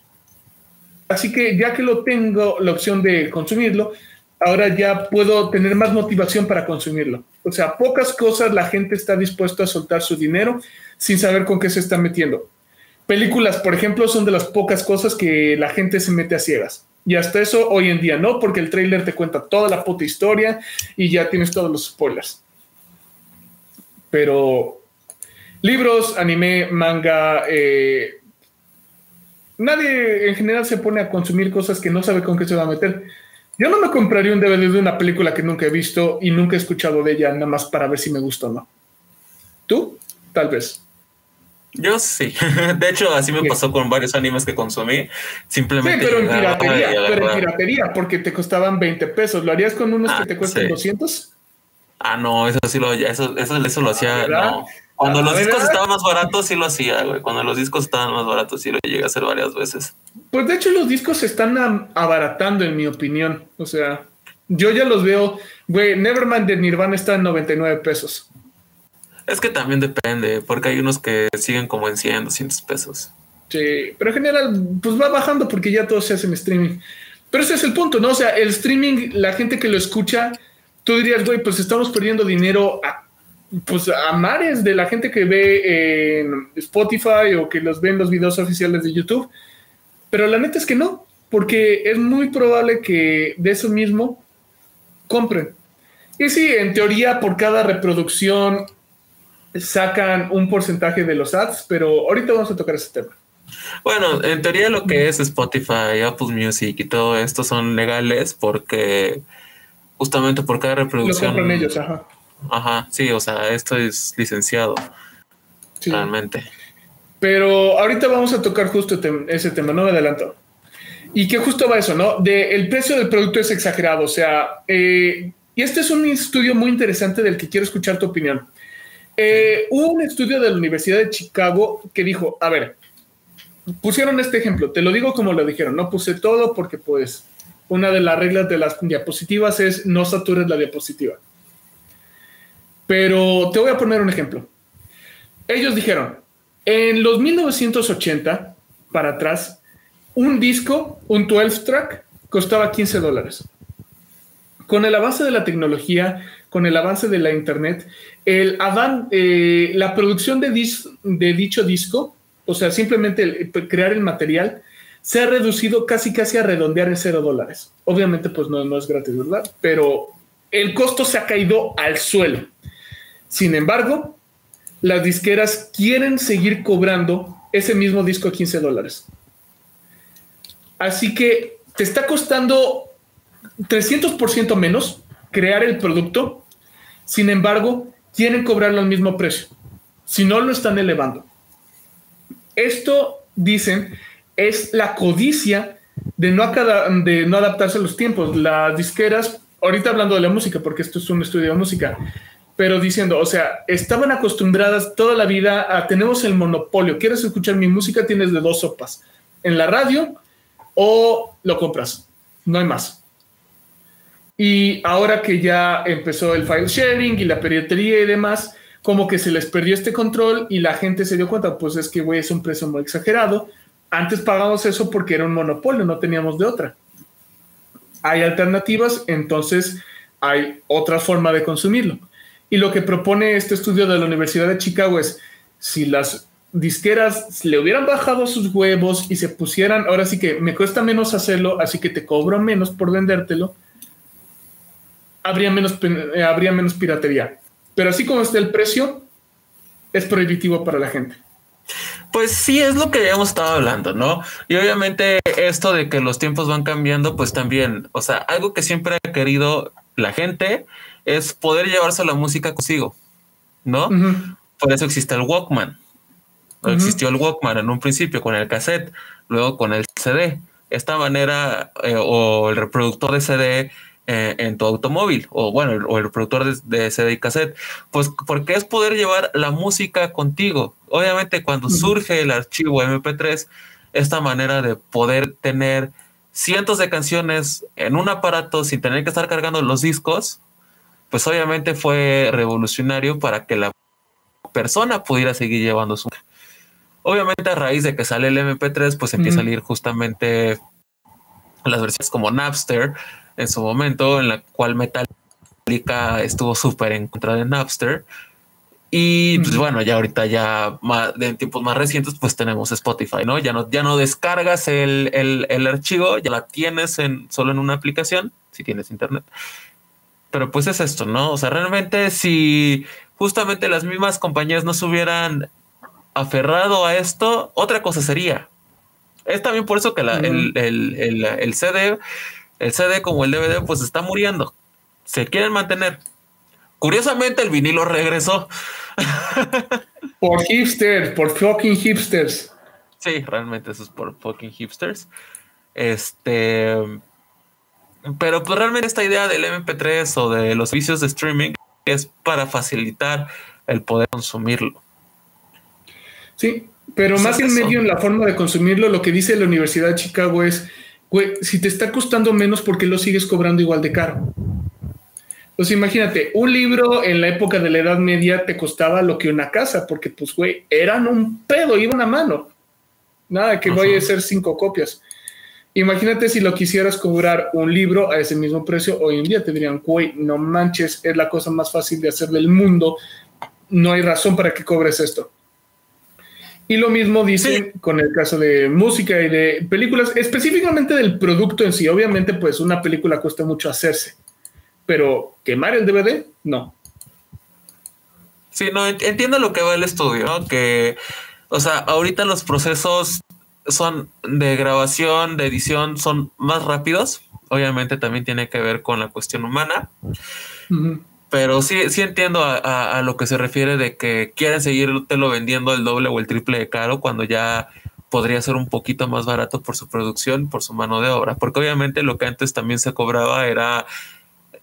Así que ya que lo tengo la opción de consumirlo, ahora ya puedo tener más motivación para consumirlo. O sea, pocas cosas la gente está dispuesta a soltar su dinero sin saber con qué se está metiendo. Películas, por ejemplo, son de las pocas cosas que la gente se mete a ciegas. Y hasta eso hoy en día no, porque el trailer te cuenta toda la puta historia y ya tienes todos los spoilers. Pero libros, anime, manga, eh, nadie en general se pone a consumir cosas que no sabe con qué se va a meter. Yo no me compraría un DVD de una película que nunca he visto y nunca he escuchado de ella, nada más para ver si me gusta o no. ¿Tú? Tal vez. Yo sí. De hecho, así me pasó con varios animes que consumí. Simplemente. Sí, pero en piratería, pero en piratería, porque te costaban 20 pesos. ¿Lo harías con unos que ah, te cuestan 200? Ah, no, eso sí lo, eso, eso, eso lo hacía. No. Cuando los discos estaban más baratos, sí lo hacía, güey. Cuando los discos estaban más baratos, sí lo llegué a hacer varias veces. Pues de hecho, los discos se están abaratando, en mi opinión. O sea, yo ya los veo, güey. Nevermind de Nirvana está en 99 pesos. Es que también depende, porque hay unos que siguen como en 100, 200 pesos. Sí, pero en general, pues va bajando porque ya todo se hace en streaming. Pero ese es el punto, ¿no? O sea, el streaming, la gente que lo escucha, tú dirías, güey, pues estamos perdiendo dinero a, pues a mares de la gente que ve en Spotify o que los ve en los videos oficiales de YouTube. Pero la neta es que no, porque es muy probable que de eso mismo compren. Y sí, en teoría, por cada reproducción sacan un porcentaje de los ads, pero ahorita vamos a tocar ese tema. Bueno, en teoría lo que es Spotify, Apple Music y todo esto son legales porque justamente por cada reproducción. Lo ellos, ajá. Ajá, sí, o sea, esto es licenciado. Realmente. Pero ahorita vamos a tocar justo ese tema, no me adelanto. Y que justo va eso, ¿no? De el precio del producto es exagerado, o sea, eh, y este es un estudio muy interesante del que quiero escuchar tu opinión. Eh, hubo un estudio de la Universidad de Chicago que dijo, a ver, pusieron este ejemplo, te lo digo como lo dijeron, no puse todo porque pues una de las reglas de las diapositivas es no satures la diapositiva. Pero te voy a poner un ejemplo. Ellos dijeron, en los 1980 para atrás, un disco, un 12 track, costaba 15 dólares. Con el avance de la tecnología, con el avance de la internet, el eh, la producción de, de dicho disco, o sea, simplemente crear el material, se ha reducido casi casi a redondear en cero dólares. Obviamente, pues no, no es gratis, ¿verdad? Pero el costo se ha caído al suelo. Sin embargo, las disqueras quieren seguir cobrando ese mismo disco a 15 dólares. Así que te está costando 300% menos crear el producto. Sin embargo, quieren cobrarlo al mismo precio. Si no, lo están elevando. Esto, dicen, es la codicia de no, de no adaptarse a los tiempos. Las disqueras, ahorita hablando de la música, porque esto es un estudio de música, pero diciendo, o sea, estaban acostumbradas toda la vida a tenemos el monopolio. ¿Quieres escuchar mi música? Tienes de dos sopas. En la radio o lo compras. No hay más. Y ahora que ya empezó el file sharing y la piratería y demás, como que se les perdió este control y la gente se dio cuenta, pues es que, güey, es un precio muy exagerado. Antes pagamos eso porque era un monopolio, no teníamos de otra. Hay alternativas, entonces hay otra forma de consumirlo. Y lo que propone este estudio de la Universidad de Chicago es, si las disqueras le hubieran bajado sus huevos y se pusieran, ahora sí que me cuesta menos hacerlo, así que te cobro menos por vendértelo, habría menos, eh, habría menos piratería. Pero así como está el precio, es prohibitivo para la gente. Pues sí, es lo que hemos estado hablando, ¿no? Y obviamente esto de que los tiempos van cambiando, pues también, o sea, algo que siempre ha querido la gente es poder llevarse la música consigo, ¿no? Por eso existe el Walkman. Existió el Walkman en un principio con el cassette, luego con el CD. Esta manera, eh, o el reproductor de CD eh, en tu automóvil, o bueno, o el reproductor de, CD y cassette, pues porque es poder llevar la música contigo. Obviamente, cuando surge el archivo MP3, esta manera de poder tener cientos de canciones en un aparato sin tener que estar cargando los discos, pues obviamente fue revolucionario para que la persona pudiera seguir llevando su... Obviamente a raíz de que sale el MP3, pues empieza a salir justamente las versiones como Napster en su momento, en la cual Metallica estuvo súper en contra de Napster. Y pues bueno, ya ahorita ya en tiempos más recientes, pues tenemos Spotify, ¿no? Ya no, ya no descargas el, el, archivo, ya la tienes en, solo en una aplicación, si tienes internet. Pero pues es esto, ¿no? O sea, realmente si justamente las mismas compañías no se hubieran aferrado a esto, otra cosa sería. Es también por eso que el, el, el, CD, el CD como el DVD, pues está muriendo. Se quieren mantener. Curiosamente, el vinilo regresó. por hipsters, por fucking hipsters. Sí, realmente eso es por fucking hipsters. Este. Pero pues realmente esta idea del MP3 o de los servicios de streaming es para facilitar el poder consumirlo. Sí, pero más en medio en la forma de consumirlo, lo que dice la Universidad de Chicago es, güey, si te está costando menos, ¿por qué lo sigues cobrando igual de caro? Pues imagínate, un libro en la época de la Edad Media te costaba lo que una casa, porque pues, güey, eran un pedo, iban a mano. Nada, que vaya a ser cinco copias. Imagínate si lo quisieras cobrar un libro a ese mismo precio, hoy en día te dirían, güey, no manches, es la cosa más fácil de hacer del mundo, no hay razón para que cobres esto. Y lo mismo dicen con el caso de música y de películas, específicamente del producto en sí. Obviamente, pues una película cuesta mucho hacerse pero quemar el DVD, no. Sí, no, entiendo lo que va el estudio, ¿no? Que, o sea, ahorita los procesos son de grabación, de edición, son más rápidos. Obviamente también tiene que ver con la cuestión humana. Pero sí, sí entiendo a, a, lo que se refiere de que quieren seguirlo vendiendo el doble o el triple de caro cuando ya podría ser un poquito más barato por su producción, por su mano de obra. Porque obviamente lo que antes también se cobraba era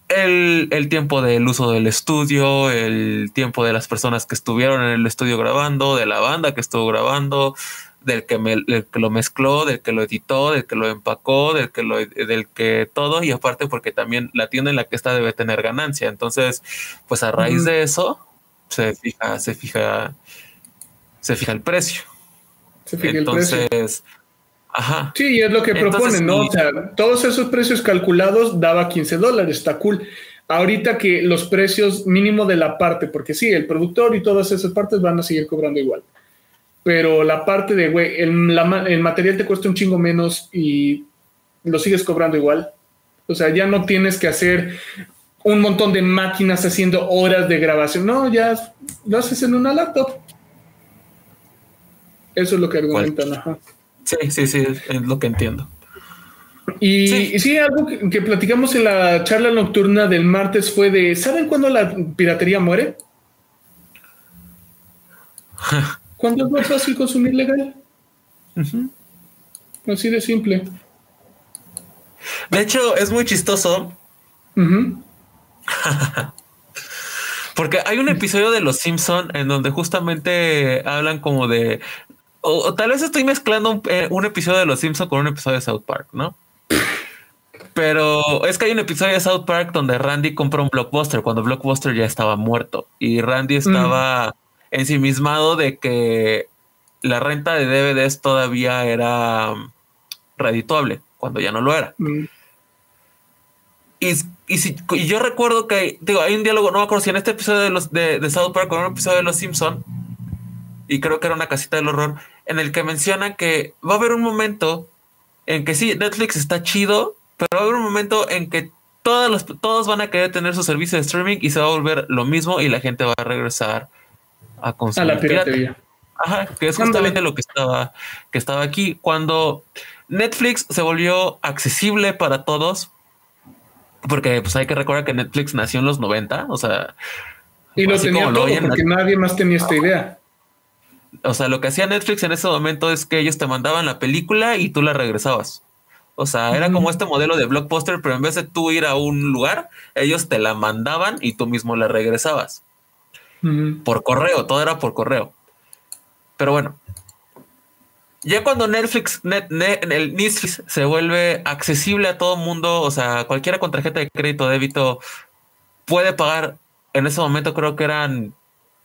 el, tiempo del uso del estudio, el tiempo de las personas que estuvieron en el estudio grabando, de la banda que estuvo grabando, del que, me, lo mezcló, del que lo editó, del que lo empacó, del que lo, del que todo, y aparte porque también la tienda en la que está debe tener ganancia. Entonces, pues a raíz de eso, se fija, se fija, se fija el precio. Se fija Entonces, el precio. Ajá. Sí, es lo que proponen, ¿no? O sea, todos esos precios calculados daba 15 dólares, está cool. Ahorita que los precios mínimo de la parte, porque sí, el productor y todas esas partes van a seguir cobrando igual. Pero la parte de, güey, el, el material te cuesta un chingo menos y lo sigues cobrando igual. O sea, ya no tienes que hacer un montón de máquinas haciendo horas de grabación. No, ya lo haces en una laptop. Eso es lo que argumentan. Ajá. Sí, sí, sí, es lo que entiendo. Y sí, algo que, platicamos en la charla nocturna del martes fue de, ¿saben cuándo la piratería muere? ¿Cuándo es más fácil consumir legal? Así de simple. De hecho, es muy chistoso. Porque hay un episodio de Los Simpson en donde justamente hablan como de o, tal vez estoy mezclando eh, un, episodio de Los Simpsons con un episodio de South Park, ¿no? Pero es que hay un episodio de South Park donde Randy compra un blockbuster cuando Blockbuster ya estaba muerto y Randy estaba ensimismado de que la renta de DVDs todavía era um, redituable cuando ya no lo era. Y, si, yo recuerdo que, digo, hay un diálogo, no me acuerdo si en este episodio de, los, de, de South Park o en un episodio de Los Simpsons, y creo que era una casita del horror, en el que menciona que va a haber un momento en que sí, Netflix está chido, pero va a haber un momento en que todos, los, todos van a querer tener su servicio de streaming y se va a volver lo mismo y la gente va a regresar a consumir. A la piratería. Ajá, que es justamente lo que estaba, que estaba aquí. Cuando Netflix se volvió accesible para todos, porque pues hay que recordar que Netflix nació en los 90, o sea... Y lo tenía todo, porque nadie más tenía esta idea o sea, lo que hacía Netflix en ese momento es que ellos te mandaban la película y tú la regresabas. O sea, era como este modelo de blockbuster, pero en vez de tú ir a un lugar, ellos te la mandaban y tú mismo la regresabas. Por correo, todo era por correo. Pero bueno, ya cuando Netflix, el Netflix se vuelve accesible a todo mundo, o sea, cualquiera con tarjeta de crédito, débito, puede pagar. En ese momento creo que eran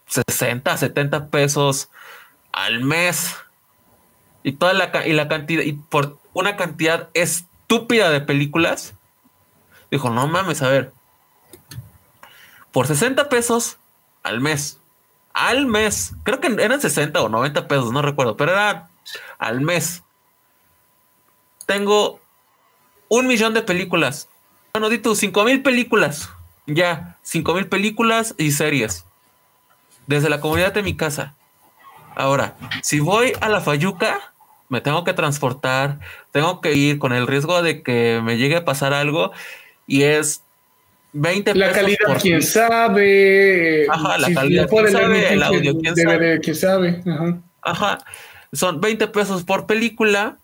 60, 70 pesos al mes. Y toda la, y la cantidad, y por una cantidad estúpida de películas. Dijo, no mames, a ver. Por 60 pesos al mes, al mes. Creo que eran 60 o 90 pesos, no recuerdo, pero era al mes. Tengo un millón de películas. Bueno, di tú, cinco mil películas. Ya, cinco mil películas y series. Desde la comunidad de mi casa. Ahora, si voy a la Fayuca, me tengo que transportar, tengo que ir con el riesgo de que me llegue a pasar algo y es 20 la calidad, quién sabe. Ajá, la calidad, quién sabe, el audio, quién sabe. quién sabe. Ajá. Ajá. Son 20 pesos por película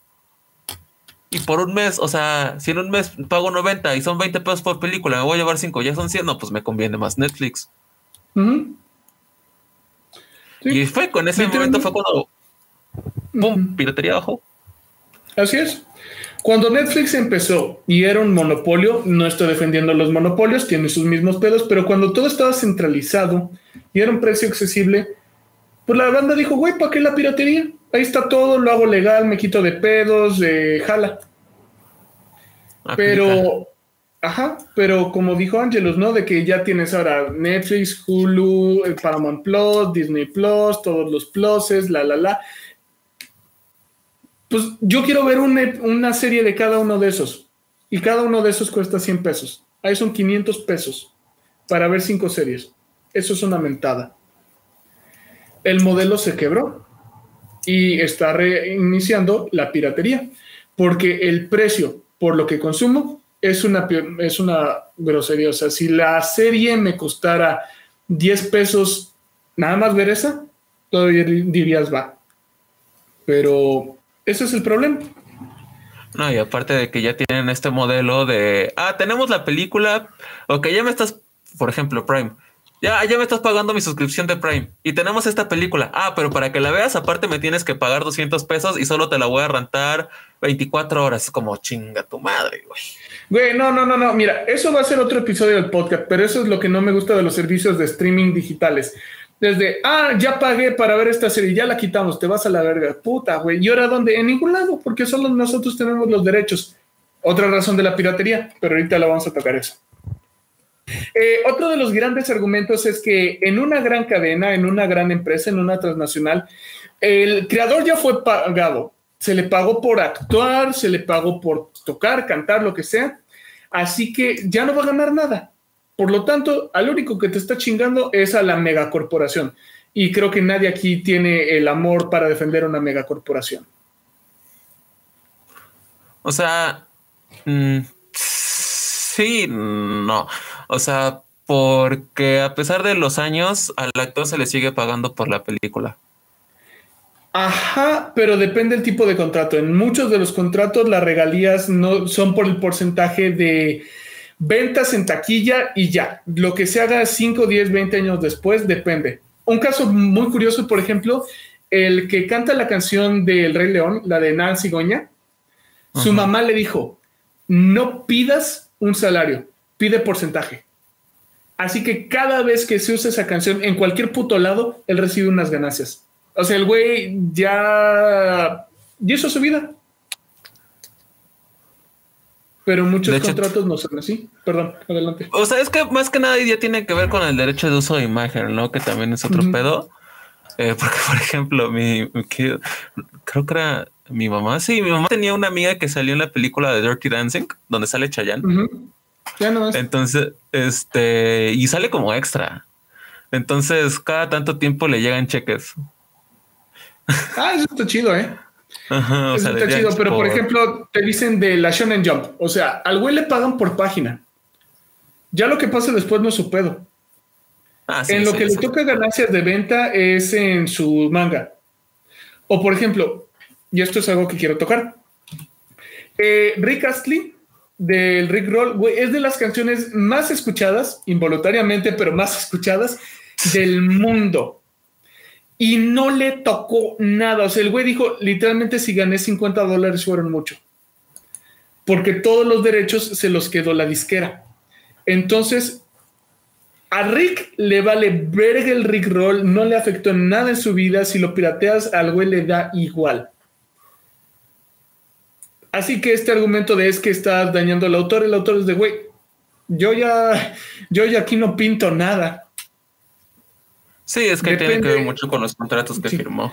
y por un mes, o sea, si en un mes pago 90 y son 20 pesos por película, me voy a llevar 5, ya son 100, no, pues me conviene más Netflix. Y fue con ese momento fue cuando ¡pum! piratería abajo. Así es. Cuando Netflix empezó y era un monopolio, no estoy defendiendo los monopolios, tiene sus mismos pedos, pero cuando todo estaba centralizado y era un precio accesible, pues la banda dijo, güey, ¿para qué la piratería? Ahí está todo, lo hago legal, me quito de pedos, de jala. Pero, ajá, pero como dijo Angelus, ¿no? De que ya tienes ahora Netflix, Hulu, Paramount Plus, Disney Plus, todos los pluses, la, la, la. Pues yo quiero ver una, serie de cada uno de esos. Y cada uno de esos cuesta 100 pesos. Ahí son 500 pesos para ver cinco series. Eso es una mentada. El modelo se quebró y está reiniciando la piratería, porque el precio por lo que consumo es una, es una grosería. O sea, si la serie me costara 10 pesos nada más ver esa, todavía dirías va. Pero ese es el problema. No, y aparte de que ya tienen este modelo de, ah, tenemos la película, o que ya me estás, por ejemplo, Prime, ya, ya me estás pagando mi suscripción de Prime y tenemos esta película. Ah, pero para que la veas, aparte me tienes que pagar 200 pesos y solo te la voy a rentar 24 horas. Como chinga tu madre, güey. Güey, no, no, no, no. Mira, eso va a ser otro episodio del podcast, pero eso es lo que no me gusta de los servicios de streaming digitales. Desde, ah, ya pagué para ver esta serie, ya la quitamos, te vas a la verga. Puta, güey. ¿Y ahora dónde? En ningún lado, porque solo nosotros tenemos los derechos. Otra razón de la piratería, pero ahorita la vamos a tocar eso. Eh, otro de los grandes argumentos es que en una gran cadena, en una gran empresa, en una transnacional, el creador ya fue pagado. Se le pagó por actuar, se le pagó por tocar, cantar, lo que sea. Así que ya no va a ganar nada. Por lo tanto, al único que te está chingando es a la megacorporación. Y creo que nadie aquí tiene el amor para defender a una megacorporación. O sea, mm, sí, no. O sea, porque a pesar de los años, al actor se le sigue pagando por la película. Ajá, pero depende del tipo de contrato. En muchos de los contratos las regalías no son por el porcentaje de ventas en taquilla y ya. Lo que se haga 5, 10, 20 años después depende. Un caso muy curioso, por ejemplo, el que canta la canción del Rey León, la de Nancy Goña, su mamá le dijo, no pidas un salario, pide porcentaje. Así que cada vez que se usa esa canción en cualquier puto lado, él recibe unas ganancias. O sea, el güey ya, ya hizo su vida. Pero muchos contratos no son así. Perdón, adelante. O sea, es que más que nada ya tiene que ver con el derecho de uso de imagen, ¿no? Que también es otro pedo. Eh, porque, por ejemplo, mi, creo que era mi mamá. Sí, mi mamá tenía una amiga que salió en la película de Dirty Dancing, donde sale Chayanne. Entonces, este, y sale como extra. Entonces, cada tanto tiempo le llegan cheques. Ah, eso está chido, ¿eh? Ajá, eso está chido, pero por... ejemplo, te dicen de la Shonen Jump. O sea, al güey le pagan por página. Ya lo que pasa después no es su pedo. Ah, en lo que le toca ganancias de venta es en su manga. O por ejemplo, y esto es algo que quiero tocar. Eh, Rick Astley del Rick Roll, güey, es de las canciones más escuchadas, involuntariamente, pero más escuchadas del mundo. Y no le tocó nada. O sea, el güey dijo, literalmente, si gané 50 dólares fueron mucho. Porque todos los derechos se los quedó la disquera. Entonces, a Rick le vale verga el Rick Roll, no le afectó nada en su vida. Si lo pirateas, al güey le da igual. Así que este argumento de es que estás dañando al autor, el autor es de, güey, yo ya, yo ya aquí no pinto nada. Sí, es que tiene que ver mucho con los contratos que firmó.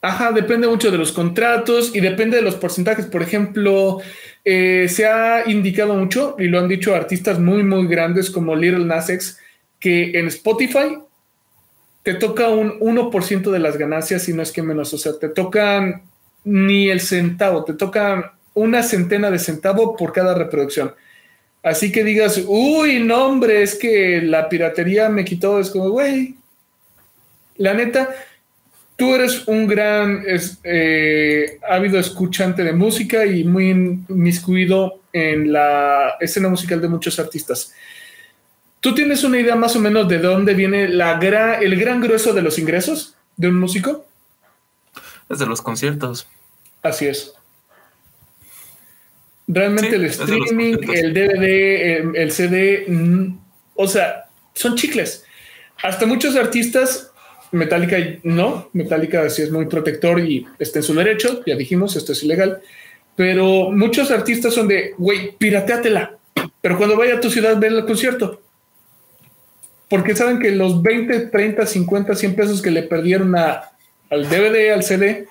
Ajá, depende mucho de los contratos y depende de los porcentajes. Por ejemplo, eh, se ha indicado mucho y lo han dicho artistas muy, muy grandes como Little Nas X, que en Spotify te toca un 1% de las ganancias, y no es que menos. O sea, te tocan ni el centavo, te tocan una centena de centavo por cada reproducción. Así que digas, uy, no, hombre, es que la piratería me quitó. Es como, güey, la neta, tú eres un gran eh, ávido escuchante de música y muy inmiscuido en la escena musical de muchos artistas. ¿Tú tienes una idea más o menos de dónde viene la el gran grueso de los ingresos de un músico? Es de los conciertos. Así es. Realmente el streaming, el DVD, el, CD, mm, o sea, son chicles. Hasta muchos artistas, Metallica no, Metallica sí es muy protector y está en su derecho, ya dijimos, esto es ilegal, pero muchos artistas son de, güey, pirateatela, pero cuando vaya a tu ciudad, ve el concierto porque saben que los 20, 30, 50, 100 pesos que le perdieron a, al DVD, al CD,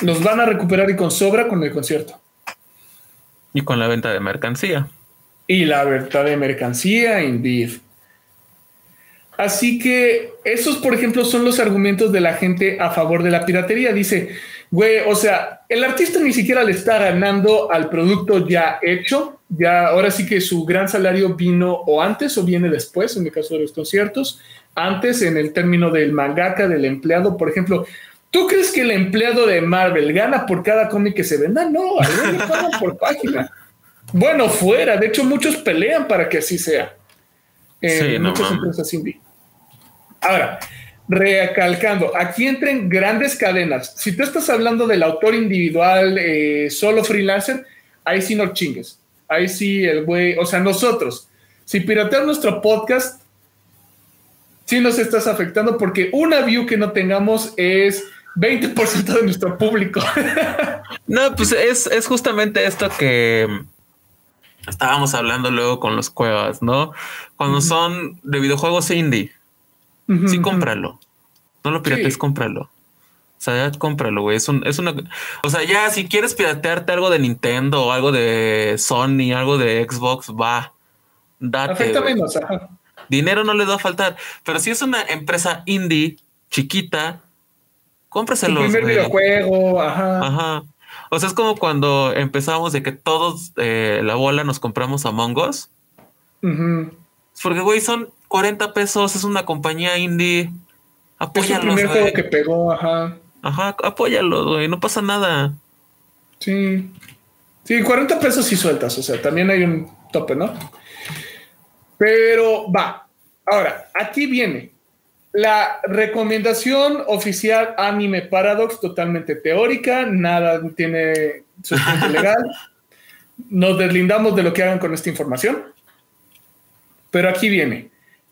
los van a recuperar y con sobra con el concierto. Y con la venta de mercancía. Y la venta de mercancía, indeed. Así que esos, por ejemplo, son los argumentos de la gente a favor de la piratería. Dice, güey, o sea, el artista ni siquiera le está ganando al producto ya hecho. Ya, ahora sí que su gran salario vino o antes o viene después, en el caso de los conciertos. Antes, en el término del mangaka, del empleado, por ejemplo, ¿Tú crees que el empleado de Marvel gana por cada cómic que se venda? No, le pagan por página. Bueno, fuera. De hecho, muchos pelean para que así sea. En muchas empresas indie. Ahora, recalcando, aquí entran grandes cadenas. Si tú estás hablando del autor individual, eh, solo freelancer, ahí sí no chingues. Ahí sí el güey, o sea, nosotros, si pirateas nuestro podcast, sí nos estás afectando porque una view que no tengamos es 20% de nuestro público. no, pues es, es justamente esto que estábamos hablando luego con los cuevas, ¿no? Cuando son de videojuegos indie sí, cómpralo. No lo piratees, cómpralo. O sea, ya cómpralo, güey. Es, un, es una. O sea, ya si quieres piratearte algo de Nintendo o algo de Sony, algo de Xbox, va. Date. Dinero no le va a faltar. Pero si es una empresa indie chiquita, cómpraselo. primer videojuego, ajá. Ajá. O sea, es como cuando empezamos de que todos eh, la bola nos compramos a Mongos. Porque, güey, son 40 pesos, es una compañía indie. Apóyalo. Es el primer juego que pegó, ajá. Ajá, apóyalo, güey, no pasa nada. Sí. Sí, 40 pesos sí sueltas, o sea, también hay un tope, ¿no? Pero va. Ahora, aquí viene la recomendación oficial Anime Paradox, totalmente teórica, nada tiene sustento legal. Nos deslindamos de lo que hagan con esta información. Pero aquí viene.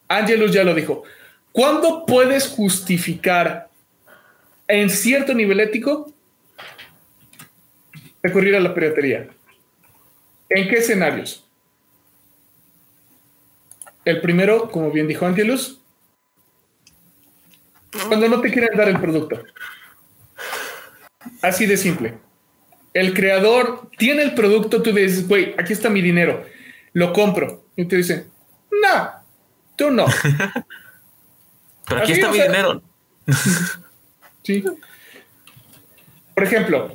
Angelus ya lo dijo. ¿Cuándo puedes justificar en cierto nivel ético recurrir a la piratería? ¿En qué escenarios? El primero, como bien dijo Angelus, cuando no te quieren dar el producto. Así de simple. El creador tiene el producto, tú dices, güey, aquí está mi dinero, lo compro. Y te dice, no, tú no. Pero aquí está mi dinero. sí. Por ejemplo,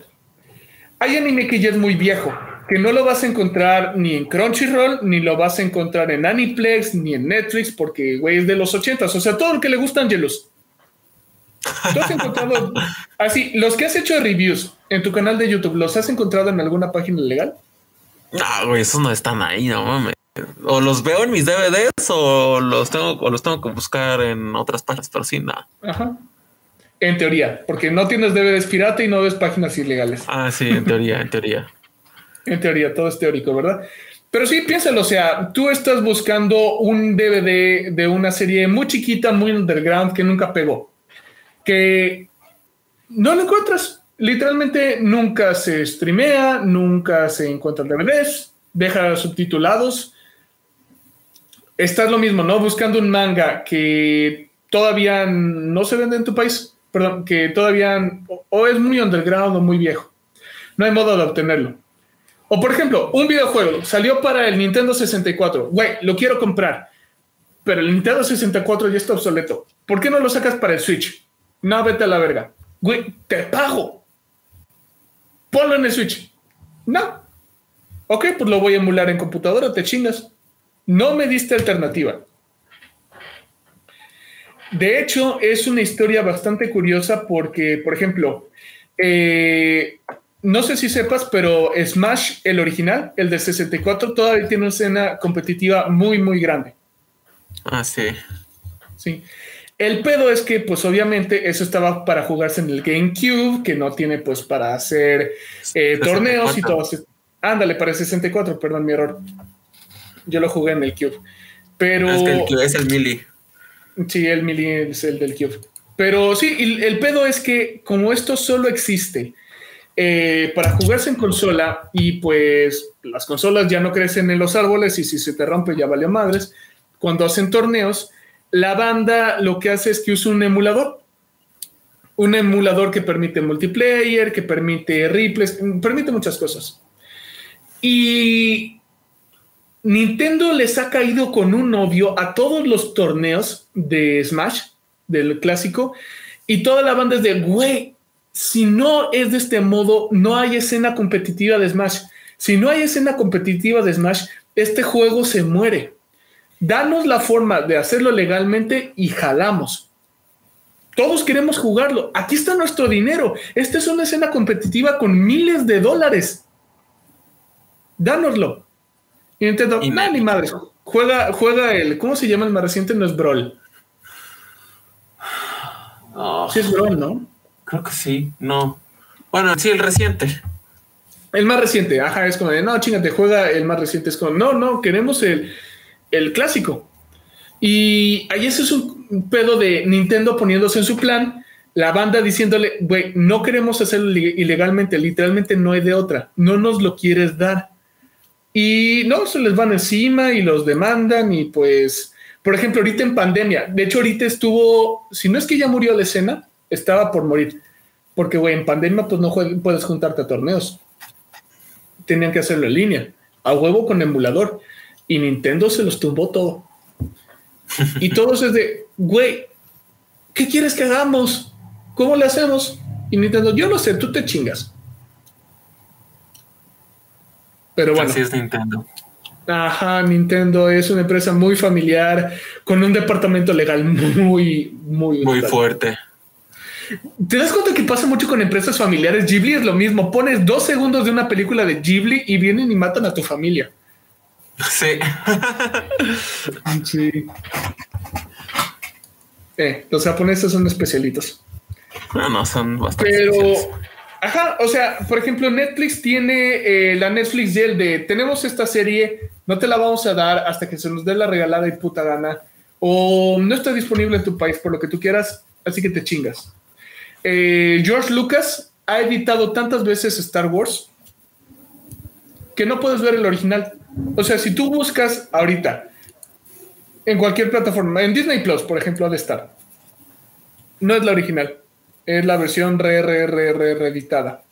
hay anime que ya es muy viejo, que no lo vas a encontrar ni en Crunchyroll, ni lo vas a encontrar en Aniplex, ni en Netflix, porque, güey, es de los ochentas. O sea, todo lo que le gusta a Angelus. ¿Tú has encontrado así, los que has hecho reviews en tu canal de YouTube, ¿los has encontrado en alguna página legal? No, güey, esos no están ahí, no mames o los veo en mis DVDs o los tengo, o los tengo que buscar en otras páginas, pero sí, nada. Ajá. En teoría, porque no tienes DVDs pirata y no ves páginas ilegales. Ah, sí, en teoría, en teoría. en teoría, todo es teórico, ¿verdad? Pero sí, piénsalo, o sea, tú estás buscando un DVD de una serie muy chiquita, muy underground, que nunca pegó, que no lo encuentras. Literalmente nunca se streamea, nunca se encuentran DVDs, deja subtitulados estás lo mismo, ¿no? Buscando un manga que todavía no se vende en tu país, perdón, que todavía o es muy underground o muy viejo. No hay modo de obtenerlo. O por ejemplo, un videojuego salió para el Nintendo 64. Güey, lo quiero comprar, pero el Nintendo 64 ya está obsoleto. ¿Por qué no lo sacas para el Switch? No, vete a la verga. Güey, te pago. Ponlo en el Switch. No. Ok, pues lo voy a emular en computadora, te chingas. No me diste alternativa. De hecho, es una historia bastante curiosa porque, por ejemplo, eh, no sé si sepas, pero Smash, el original, el de 64, todavía tiene una escena competitiva muy, muy grande. Ah, sí. Sí. El pedo es que, pues obviamente, eso estaba para jugarse en el GameCube, que no tiene, pues, para hacer eh, torneos y todo. Ándale, para el 64, perdón, mi error. Yo lo jugué en el Cube. Pero. Es que el Cube es el Mili. Sí, el Mili es el del Cube. Pero sí, el, el pedo es que, como esto solo existe eh, para jugarse en consola y pues las consolas ya no crecen en los árboles y si se te rompe ya vale madres. Cuando hacen torneos, la banda lo que hace es que usa un emulador. Un emulador que permite multiplayer, que permite replays, permite muchas cosas. Y Nintendo les ha caído con un novio a todos los torneos de Smash, del clásico, y toda la banda es de, güey, si no es de este modo, no hay escena competitiva de Smash. Si no hay escena competitiva de Smash, este juego se muere. Danos la forma de hacerlo legalmente y jalamos. Todos queremos jugarlo. Aquí está nuestro dinero. Esta es una escena competitiva con miles de dólares. Dánoslo. Y entiendo, no, ni madre. Juega, juega el, ¿cómo se llama el más reciente? No es Brawl. Oh. Sí es Brawl, ¿no? Creo que sí, no. Bueno, sí, el reciente. El más reciente, ajá, es como de, no, chingate, juega el más reciente. Es como, no, no, queremos el, el clásico. Y ahí ese es un pedo de Nintendo poniéndose en su plan, la banda diciéndole, güey, no queremos hacerlo ilegalmente, literalmente no hay de otra, no nos lo quieres dar. Y no, se les van encima y los demandan y pues, por ejemplo, ahorita en pandemia, de hecho ahorita estuvo, si no es que ya murió la escena, estaba por morir. Porque, güey, en pandemia pues no puedes juntarte a torneos. Tenían que hacerlo en línea, a huevo con emulador. Y Nintendo se los tumbó todo. Y todos es de, güey, ¿qué quieres que hagamos? ¿Cómo le hacemos? Y Nintendo, yo no sé, tú te chingas. Pero bueno. Así es Nintendo. Ajá, Nintendo es una empresa muy familiar, con un departamento legal muy, muy... Muy fuerte. ¿Te das cuenta que pasa mucho con empresas familiares? Ghibli es lo mismo. Pones dos segundos de una película de Ghibli y vienen y matan a tu familia. Sí. sí. Eh, los japoneses son especialitos. No, no, son bastante. Pero, ajá, o sea, por ejemplo, Netflix tiene eh, la Netflix Gel de tenemos esta serie, no te la vamos a dar hasta que se nos dé la regalada y puta gana. O no está disponible en tu país por lo que tú quieras, así que te chingas. Eh, George Lucas ha editado tantas veces Star Wars que no puedes ver el original. O sea, si tú buscas ahorita en cualquier plataforma, en Disney Plus, por ejemplo, ha de estar. No es la original, es la versión re, re, re, re, reeditada.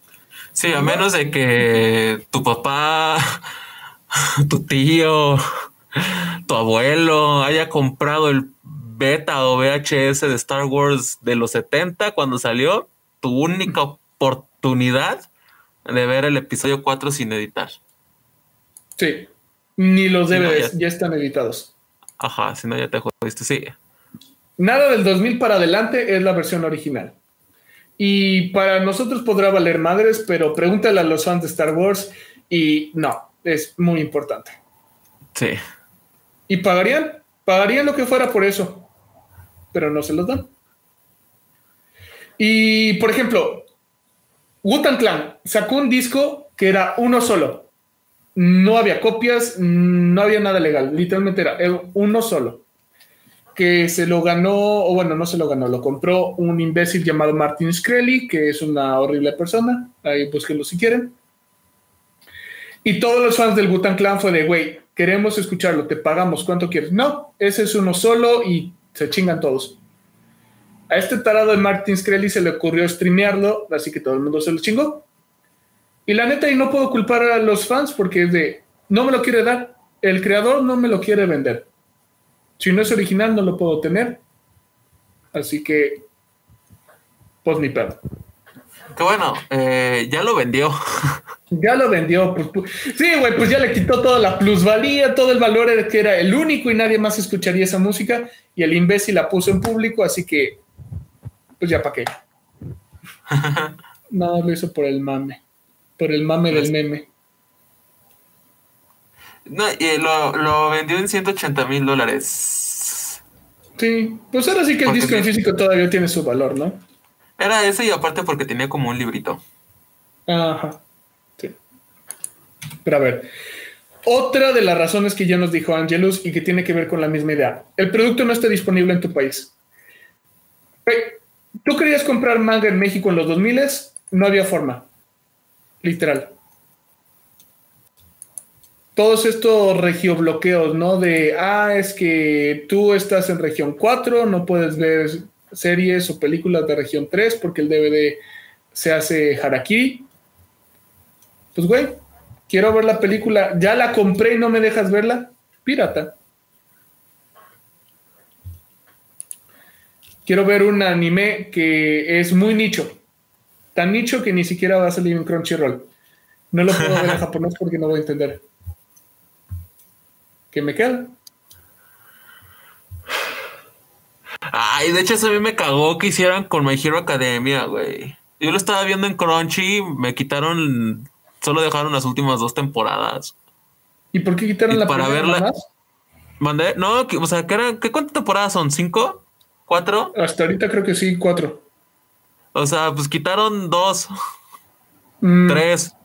Sí, a menos de que tu papá, tu tío, tu abuelo haya comprado el beta o VHS de Star Wars de los 70 cuando salió, tu única oportunidad de ver el episodio 4 sin editar. Sí, ni los DVDs ya, están editados. Ajá, si no ya te jodiste, sí. Nada del 2000 para adelante es la versión original. Y para nosotros podrá valer madres, pero pregúntale a los fans de Star Wars y no, es muy importante. Sí. ¿Y pagarían? Pagarían lo que fuera por eso pero no se los dan. Y por ejemplo, Wutan Clan sacó un disco que era uno solo. No había copias, no había nada legal, literalmente era uno solo. Que se lo ganó, o bueno, no se lo ganó, lo compró un imbécil llamado Martin Shkreli, que es una horrible persona. Ahí búsquenlo si quieren. Y todos los fans del Wutan Clan fue de, güey, queremos escucharlo, te pagamos, ¿cuánto quieres? No, ese es uno solo y se chingan todos. A este tarado de Martin Screlly se le ocurrió streamearlo, así que todo el mundo se lo chingó. Y la neta, y no puedo culpar a los fans porque es de, no me lo quiere dar, el creador no me lo quiere vender. Si no es original, no lo puedo tener. Así que, pues mi perro. Qué bueno, eh, ya lo vendió. Ya lo vendió. Pues, pues, sí, güey, pues ya le quitó toda la plusvalía, todo el valor de que era el único y nadie más escucharía esa música. Y el imbécil la puso en público, así que, pues ya para qué. no, lo hizo por el mame. Por el mame del meme. No, y lo, lo vendió en 180 mil dólares. Sí, pues ahora sí que el disco en físico todavía tiene su valor, ¿no? Era ese y aparte porque tenía como un librito. Ajá. Pero a ver, otra de las razones que ya nos dijo Angelus y que tiene que ver con la misma idea. El producto no está disponible en tu país. Tú querías comprar manga en México en los 2000, no había forma. Literal. Todos estos regiobloqueos, ¿no? De, ah, es que tú estás en región 4, no puedes ver series o películas de región 3 porque el DVD se hace harakiri. Pues, güey, quiero ver la película, ya la compré y no me dejas verla, pirata. Quiero ver un anime que es muy nicho, tan nicho que ni siquiera va a salir en Crunchyroll. No lo puedo ver en japonés porque no voy a entender. ¿Qué me queda? Ay, de hecho, eso a mí me cagó que hicieran con My Hero Academia, güey. Yo lo estaba viendo en Crunchy, me quitaron Solo dejaron las últimas dos temporadas. ¿Y por qué quitaron la para verla? Mandé, no, o sea, ¿qué, eran, ¿qué cuántas temporadas son? ¿Cinco? ¿Cuatro? Hasta ahorita creo que sí, cuatro. O sea, pues quitaron dos, mm. tres.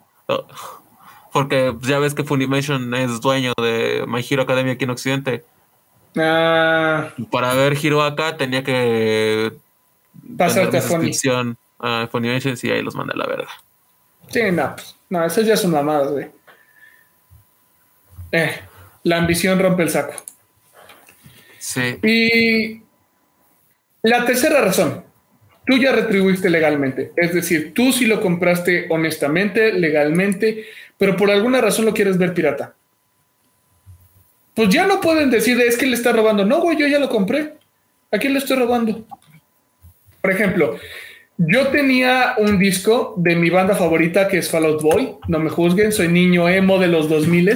Porque ya ves que Funimation es dueño de My Hero Academia aquí en Occidente. Ah. Para ver Hero acá tenía que pasarte a Funimation. a Funimation y ahí los mandé a la verga. Sí, no, pues, no, esas ya son mamadas, güey. Eh, la ambición rompe el saco. Sí. Y la tercera razón, tú ya retribuiste legalmente. Es decir, tú sí lo compraste honestamente, legalmente, pero por alguna razón lo quieres ver pirata. Pues ya no pueden decir, es que le está robando. No, güey, yo ya lo compré. ¿A quién le estoy robando? Por ejemplo, yo tenía un disco de mi banda favorita que es Fall Out Boy. No me juzguen, soy niño emo de los 2000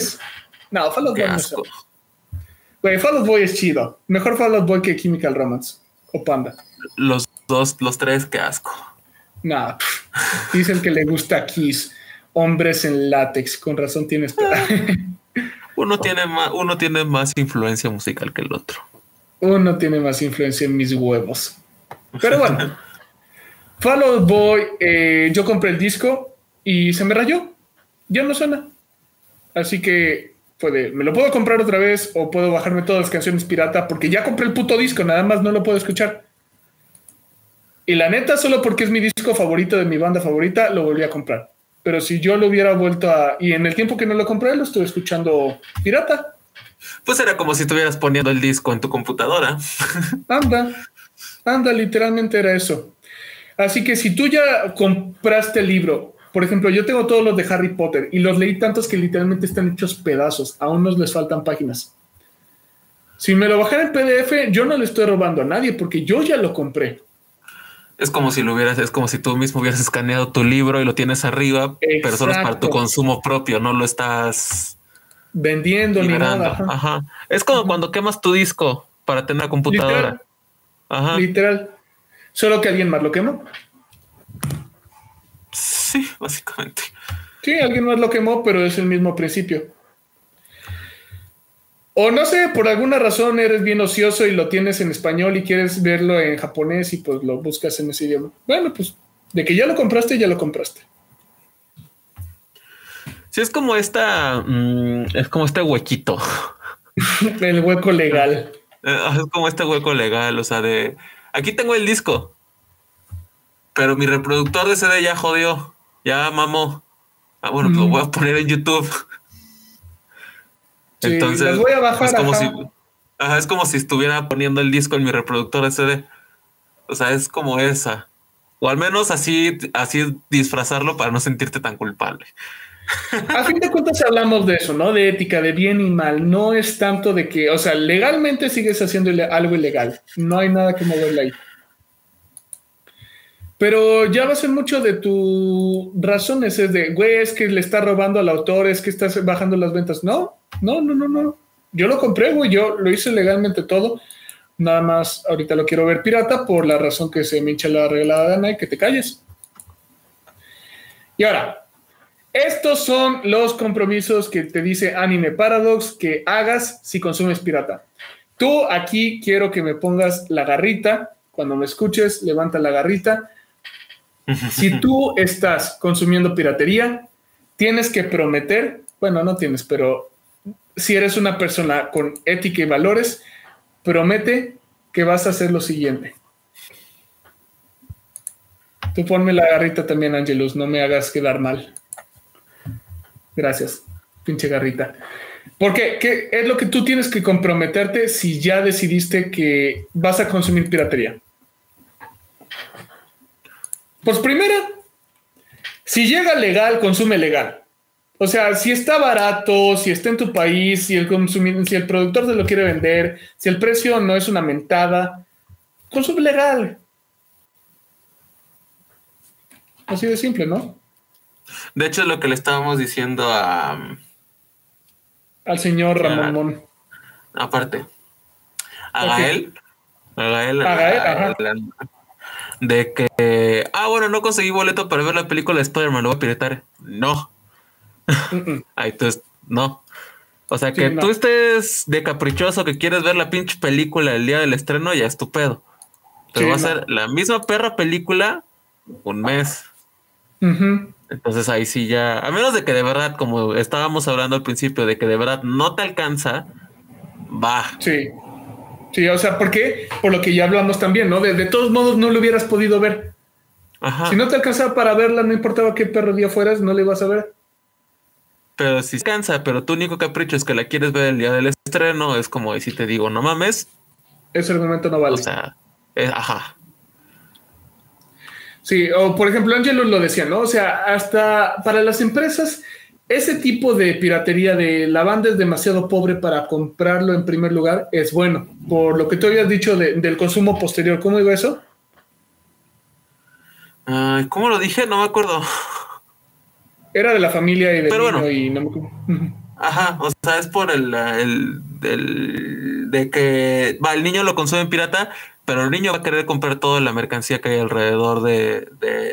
No, Fall Out Boy no Güey, Fall Out Boy es chido. Mejor Fall Out Boy que Chemical Romance o Panda. Los dos, los tres, qué asco. No, dicen que le gusta Kiss. Hombres en látex, con razón tienes. uno tiene más, uno tiene más influencia musical que el otro. Uno tiene más influencia en mis huevos. Pero bueno. Fall Boy, eh, yo compré el disco y se me rayó. Ya no suena. Así que puede, me lo puedo comprar otra vez o puedo bajarme todas las canciones pirata porque ya compré el puto disco, nada más no lo puedo escuchar. Y la neta, solo porque es mi disco favorito de mi banda favorita, lo volví a comprar. Pero si yo lo hubiera vuelto a... Y en el tiempo que no lo compré, lo estuve escuchando pirata. Pues era como si estuvieras poniendo el disco en tu computadora. Anda, anda, literalmente era eso. Así que si tú ya compraste el libro, por ejemplo, yo tengo todos los de Harry Potter y los leí tantos que literalmente están hechos pedazos, a unos les faltan páginas. Si me lo bajara en PDF, yo no le estoy robando a nadie porque yo ya lo compré. Es como si lo hubieras, es como si tú mismo hubieras escaneado tu libro y lo tienes arriba, pero solo es para tu consumo propio, no lo estás vendiendo ni nada. Ajá. Es como cuando quemas tu disco para tener una computadora. Literal. Ajá. Literal. Solo que alguien más lo quemó. Sí, básicamente. Sí, alguien más lo quemó, pero es el mismo principio. O no sé, por alguna razón eres bien ocioso y lo tienes en español y quieres verlo en japonés y pues lo buscas en ese idioma. Bueno, pues de que ya lo compraste, ya lo compraste. Sí, es como esta, mm, es como este huequito. el hueco legal. Eh, es como este hueco legal, o sea, de Aquí tengo el disco. Pero mi reproductor de CD ya jodió. Ya mamó. Ah, bueno, pues lo voy a mm. poner en YouTube. Entonces, es como si es como si estuviera poniendo el disco en mi reproductor CD. O sea, es como esa. O al menos así, así disfrazarlo para no sentirte tan culpable. A fin de cuentas hablamos de eso, ¿no? De ética, de bien y mal. No es tanto de que, o sea, legalmente sigues haciendo algo ilegal. No hay nada que moverle ahí. Pero ya va a ser mucho de tus razones, es de, güey, es que le está robando al autor, es que estás bajando las ventas. No, no, no, no, no. Yo lo compré, güey, yo lo hice legalmente todo. Nada más ahorita lo quiero ver pirata por la razón que se me hincha la regalada gana y que te calles. Y ahora, estos son los compromisos que te dice Anime Paradox que hagas si consumes pirata. Tú aquí quiero que me pongas la garrita. Cuando me escuches, levanta la garrita. Si tú estás consumiendo piratería, tienes que prometer, bueno, no tienes, pero si eres una persona con ética y valores, promete que vas a hacer lo siguiente. Tú ponme la garrita también, Angelus, no me hagas quedar mal. Gracias, pinche garrita. Porque ¿qué es lo que tú tienes que comprometerte si ya decidiste que vas a consumir piratería? Pues primero, si llega legal, consume legal. O sea, si está barato, si está en tu país, si el, si el productor te lo quiere vender, si el precio no es una mentada, consume legal. Así de simple, ¿no? De hecho, lo que le estábamos diciendo a. Al señor Ramón Aparte. A Gael. A Gael. A Gael, De que. Ah, bueno, no conseguí boleto para ver la película de Spider-Man, lo voy a piretar. No. Ahí entonces, no. O sea, que tú estés de caprichoso que quieres ver la pinche película el día del estreno, ya es tu pedo. Pero va a ser la misma perra película un mes. Entonces ahí sí ya, a menos de que de verdad, como estábamos hablando al principio, de que de verdad no te alcanza, va. Sí. Sí, o sea, ¿por qué? Por lo que ya hablamos también, ¿no? De, todos modos no lo hubieras podido ver. Ajá. Si no te alcanzaba para verla, no importaba qué perro día fueras, no le vas a ver. Pero si cansa, pero tu único capricho es que la quieres ver el día del estreno, es como si te digo, no mames. Ese argumento no vale. O sea, eh, ajá. Sí, o por ejemplo, Angelo lo decía, ¿no? O sea, hasta para las empresas, ese tipo de piratería de la banda es demasiado pobre para comprarlo en primer lugar, es bueno. Por lo que tú habías dicho del consumo posterior, ¿cómo digo eso? ¿Cómo lo dije? No me acuerdo. Era de la familia y de Pero bueno. y no me... Ajá, o sea, es por el, el, de que va, el niño lo consume en pirata, pero el niño va a querer comprar toda la mercancía que hay alrededor de,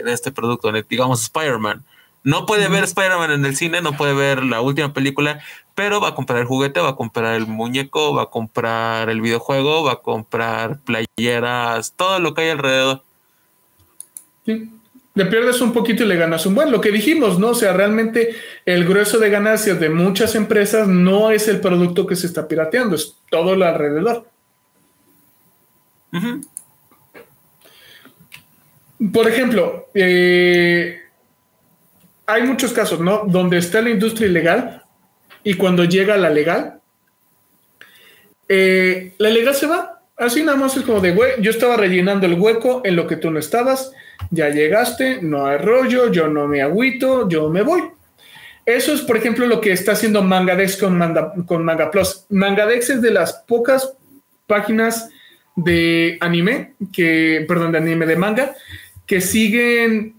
este producto, digamos Spider-Man. No puede ver Spider-Man en el cine, no puede ver la última película, pero va a comprar el juguete, va a comprar el muñeco, va a comprar el videojuego, va a comprar playeras, todo lo que hay alrededor. Sí. Le pierdes un poquito y le ganas un buen. Lo que dijimos, ¿no? O sea, realmente el grueso de ganancias de muchas empresas no es el producto que se está pirateando, es todo lo alrededor. Por ejemplo, eh, hay muchos casos, ¿no? Donde está la industria ilegal y cuando llega la legal, eh, la legal se va. Así nada más es como de, güey, yo estaba rellenando el hueco en lo que tú no estabas, ya llegaste, no hay rollo, yo no me agüito, yo me voy. Eso es, por ejemplo, lo que está haciendo Mangadex con Manga, con Manga Plus. Mangadex es de las pocas páginas de anime, que, perdón, de anime de manga, que siguen,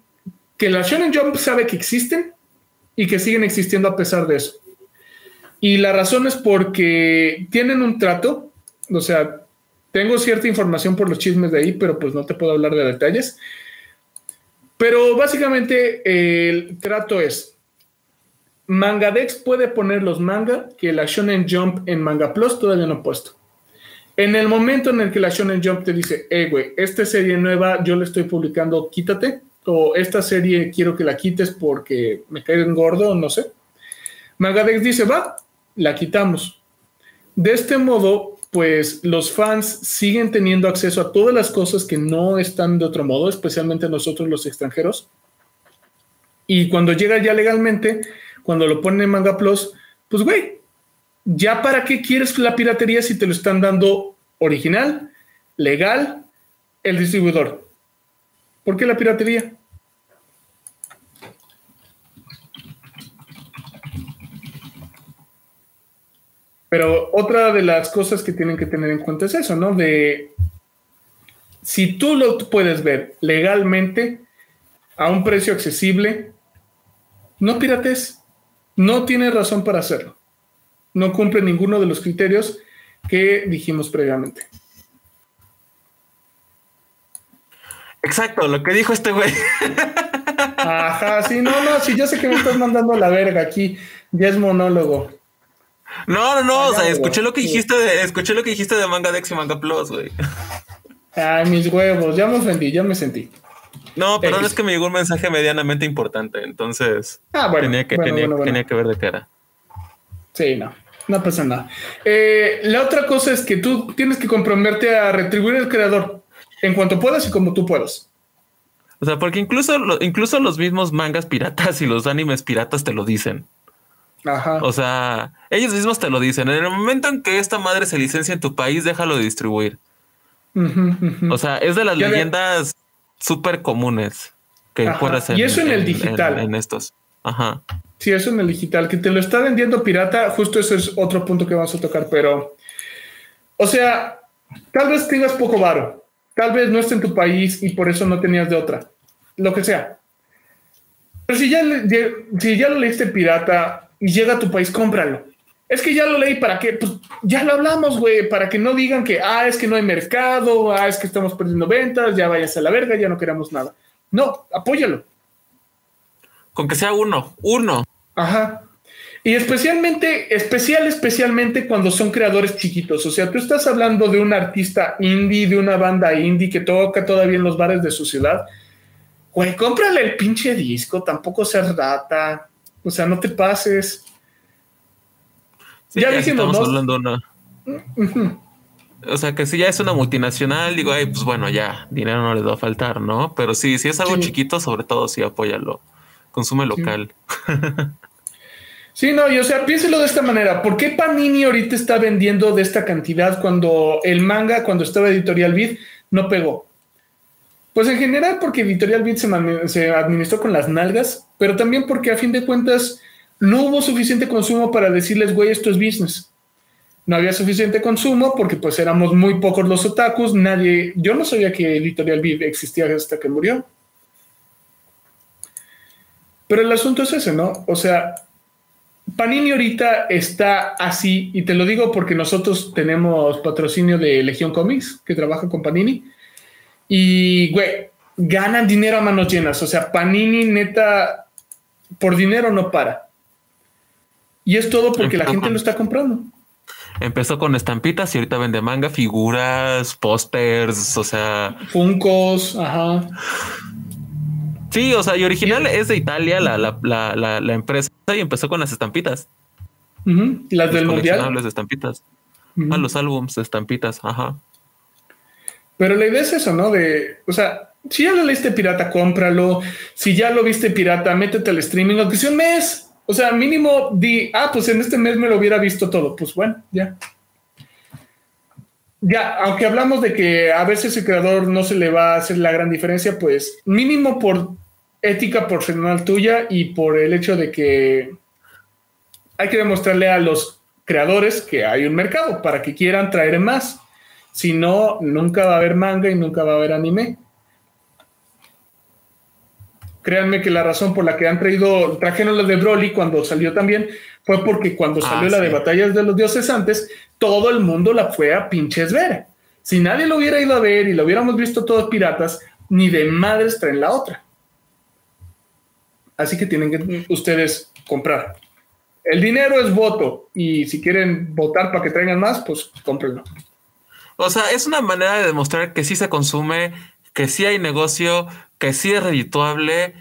que la Shonen Jump sabe que existen y que siguen existiendo a pesar de eso. Y la razón es porque tienen un trato, o sea, tengo cierta información por los chismes de ahí, pero pues no te puedo hablar de detalles. Pero básicamente el trato es, Mangadex puede poner los manga que la Shonen Jump en Manga Plus todavía no ha puesto. En el momento en el que la Shonen Jump te dice, hey, güey, esta serie nueva yo la estoy publicando, quítate, esta serie quiero que la quites porque me cae en gordo, no sé. Magadex dice, va, la quitamos. De este modo, pues los fans siguen teniendo acceso a todas las cosas que no están de otro modo, especialmente nosotros los extranjeros. Y cuando llega ya legalmente, cuando lo ponen en Manga Plus, pues güey, ya para qué quieres la piratería si te lo están dando original, legal, el distribuidor. ¿Por qué la piratería? Pero otra de las cosas que tienen que tener en cuenta es eso, ¿no? De si tú lo puedes ver legalmente a un precio accesible, no pirates. No tiene razón para hacerlo. No cumple ninguno de los criterios que dijimos previamente. Exacto, lo que dijo este güey. Ajá, sí, no, no, sí, yo sé que me estás mandando a la verga aquí. Ya es monólogo. No, no, no, o sea, escuché lo que dijiste de, escuché lo que dijiste de Manga Dex y Manga Plus, güey. Ay, mis huevos, ya me ofendí, ya me sentí. No, perdón, es que me llegó un mensaje medianamente importante, entonces ah, tenía, que, tenía, que ver de cara. Sí, no, no pasa nada. Eh, la otra cosa es que tú tienes que comprometerte a retribuir al creador en cuanto puedas y como tú puedas. O sea, porque incluso, incluso los mismos mangas piratas y los animes piratas te lo dicen. Ajá. O sea, ellos mismos te lo dicen. En el momento en que esta madre se licencia en tu país, déjalo de distribuir. O sea, es de las leyendas súper comunes que puedes Y eso en, el digital. En, estos. Ajá. Sí, eso en el digital. Que te lo está vendiendo pirata, justo ese es otro punto que vamos a tocar. Pero, o sea, tal vez tengas poco varo. Tal vez no esté en tu país y por eso no tenías de otra. Lo que sea. Pero si ya, si ya lo leíste pirata y llega a tu país, cómpralo. Es que ya lo leí, ¿para qué? Pues ya lo hablamos, güey, para que no digan que, ah, es que no hay mercado, ah, es que estamos perdiendo ventas, ya vayas a la verga, ya no queremos nada. No, apóyalo. Con que sea uno, uno. Ajá. Y especialmente, especial, especialmente cuando son creadores chiquitos. O sea, tú estás hablando de un artista indie, de una banda indie que toca todavía en los bares de su ciudad. Güey, cómprale el pinche disco, tampoco seas data. O sea, no te pases ya, dijimos, hablando una. O sea, que si ya es una multinacional, digo, ay, pues bueno, ya, dinero no les va a faltar, ¿no? Pero sí, si es algo chiquito, sobre todo, sí, apóyalo. Consume local. Sí. no, y o sea, piénselo de esta manera. ¿Por qué Panini ahorita está vendiendo de esta cantidad cuando el manga, cuando estaba Editorial Beat, no pegó? Pues en general porque Editorial Beat se, administró con las nalgas, pero también porque a fin de cuentas no hubo suficiente consumo para decirles, güey, esto es business. No había suficiente consumo porque pues éramos muy pocos los otakus, nadie, yo no sabía que Editorial Viv existía hasta que murió. Pero el asunto es ese, ¿no? O sea, Panini ahorita está así, y te lo digo porque nosotros tenemos patrocinio de Legión Comics, que trabaja con Panini, y, güey, ganan dinero a manos llenas. O sea, Panini neta, por dinero no para. Y es todo porque la gente lo está comprando. Empezó con estampitas y ahorita vende manga, figuras, pósters, o sea. Funcos, ajá. Sí, o sea, y original es de Italia la, la, la, la, empresa y empezó con las estampitas. Las del mundial. de estampitas. A los álbums de estampitas, ajá. Pero la idea es eso, ¿no? De, o sea, si ya lo leíste pirata, cómpralo. Si ya lo viste pirata, métete al streaming, aunque sea un mes. O sea, mínimo di, ah, pues en este mes me lo hubiera visto todo. Pues bueno, ya. Ya, aunque hablamos de que a veces el creador no se le va a hacer la gran diferencia, pues mínimo por ética personal tuya y por el hecho de que hay que demostrarle a los creadores que hay un mercado para que quieran traer más. Si no, nunca va a haber manga y nunca va a haber anime. Créanme que la razón por la que han traído, trajeron la de Broly cuando salió también, fue porque cuando ah, salió la de Batallas de los Dioses antes, todo el mundo la fue a pinches ver. Si nadie lo hubiera ido a ver y lo hubiéramos visto todos piratas, ni de madres traen la otra. Así que tienen que ustedes comprar. El dinero es voto y si quieren votar para que traigan más, pues cómprenlo. O sea, es una manera de demostrar que sí se consume, que sí hay negocio, que sí es redituable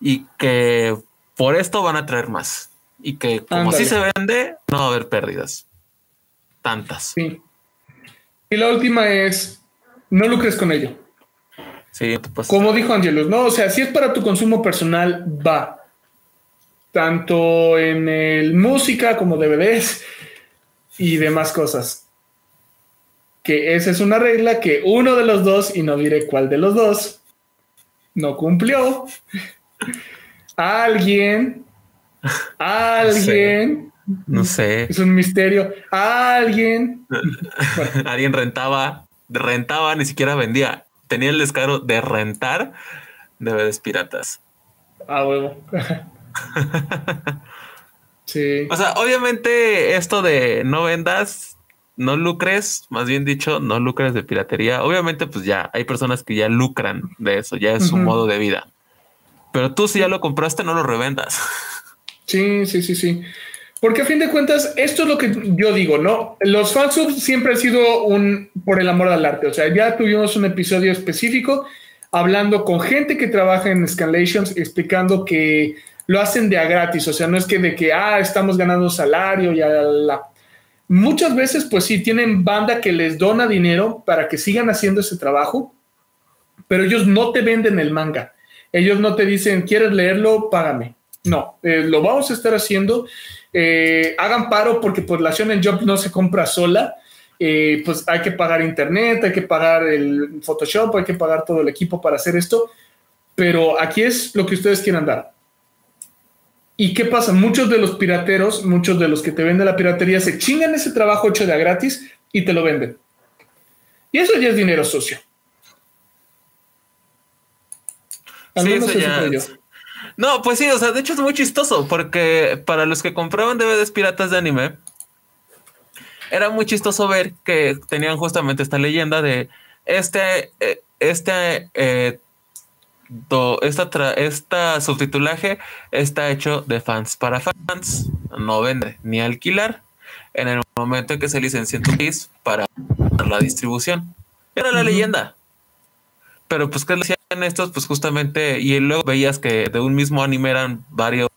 y que por esto van a traer más. Y que como sí se vende, no va a haber pérdidas. Tantas. Sí. Y la última es, no lucres con ello. Sí, Como dijo Angelus, no, o sea, si es para tu consumo personal, va. Tanto en el música como DVDs y demás cosas. que esa es una regla que uno de los dos, y no diré cuál de los dos, no cumplió. Alguien, alguien, No sé. es un misterio, alguien, Alguien rentaba, rentaba, ni siquiera vendía. Tenía el descaro de rentar DVDs piratas. ah, huevo. sí. O sea, obviamente esto de no vendas, no lucres, más bien dicho, no lucres de piratería. Obviamente, pues ya hay personas que ya lucran de eso, ya es su modo de vida. Pero tú si ya lo compraste, no lo revendas. Sí, sí, sí, sí. Porque a fin de cuentas, esto es lo que yo digo, ¿no? Los fansubs siempre han sido un por el amor al arte. O sea, ya tuvimos un episodio específico hablando con gente que trabaja en Scanlations, explicando que lo hacen de a gratis. O sea, no es que de que, ah, estamos ganando salario y a la... Muchas veces, pues sí, tienen banda que les dona dinero para que sigan haciendo ese trabajo, pero ellos no te venden el manga. Ellos no te dicen, ¿quieres leerlo? Págame. No, eh, lo vamos a estar haciendo. Eh, hagan paro porque pues la Shonen Jump no se compra sola. Eh, pues hay que pagar internet, hay que pagar el Photoshop, hay que pagar todo el equipo para hacer esto. Pero aquí es lo que ustedes quieran dar. ¿Y qué pasa? Muchos de los pirateros, muchos de los que te venden la piratería se chingan ese trabajo hecho de a gratis y te lo venden. Y eso ya es dinero sucio. Al Sí, menos eso eso ya creo yo. No, pues sí, o sea, de hecho es muy chistoso porque para los que compraban DVDs piratas de anime, era muy chistoso ver que tenían justamente esta leyenda de este, eh, este, eh, do- esta, tra- esta subtitulaje está hecho de fans para fans, no vende ni alquilar en el momento en que se licencia en tu país para la distribución. Era la leyenda. Pero pues que estos, pues justamente, y luego veías que de un mismo anime eran varios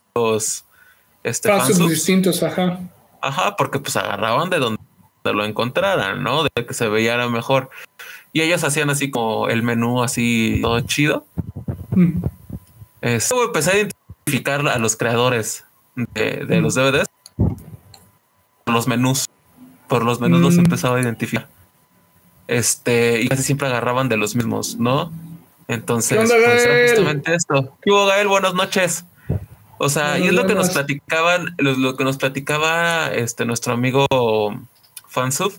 este, fansubs. distintos, ajá. Ajá, porque pues agarraban de donde lo encontraran, ¿no? De que se veía mejor. Y ellos hacían así como el menú así todo chido. Mm. Este, luego empecé a identificar a los creadores de, de los DVDs por los menús. Por los menús los Mm. empezaba a identificar. Este, y casi siempre agarraban de los mismos, ¿no? Entonces, ¿Qué onda, pues, era justamente esto. ¿Qué hubo, Gael? Buenas noches. O sea, y es lo que nos platicaban, lo, lo que nos platicaba este nuestro amigo Fansub,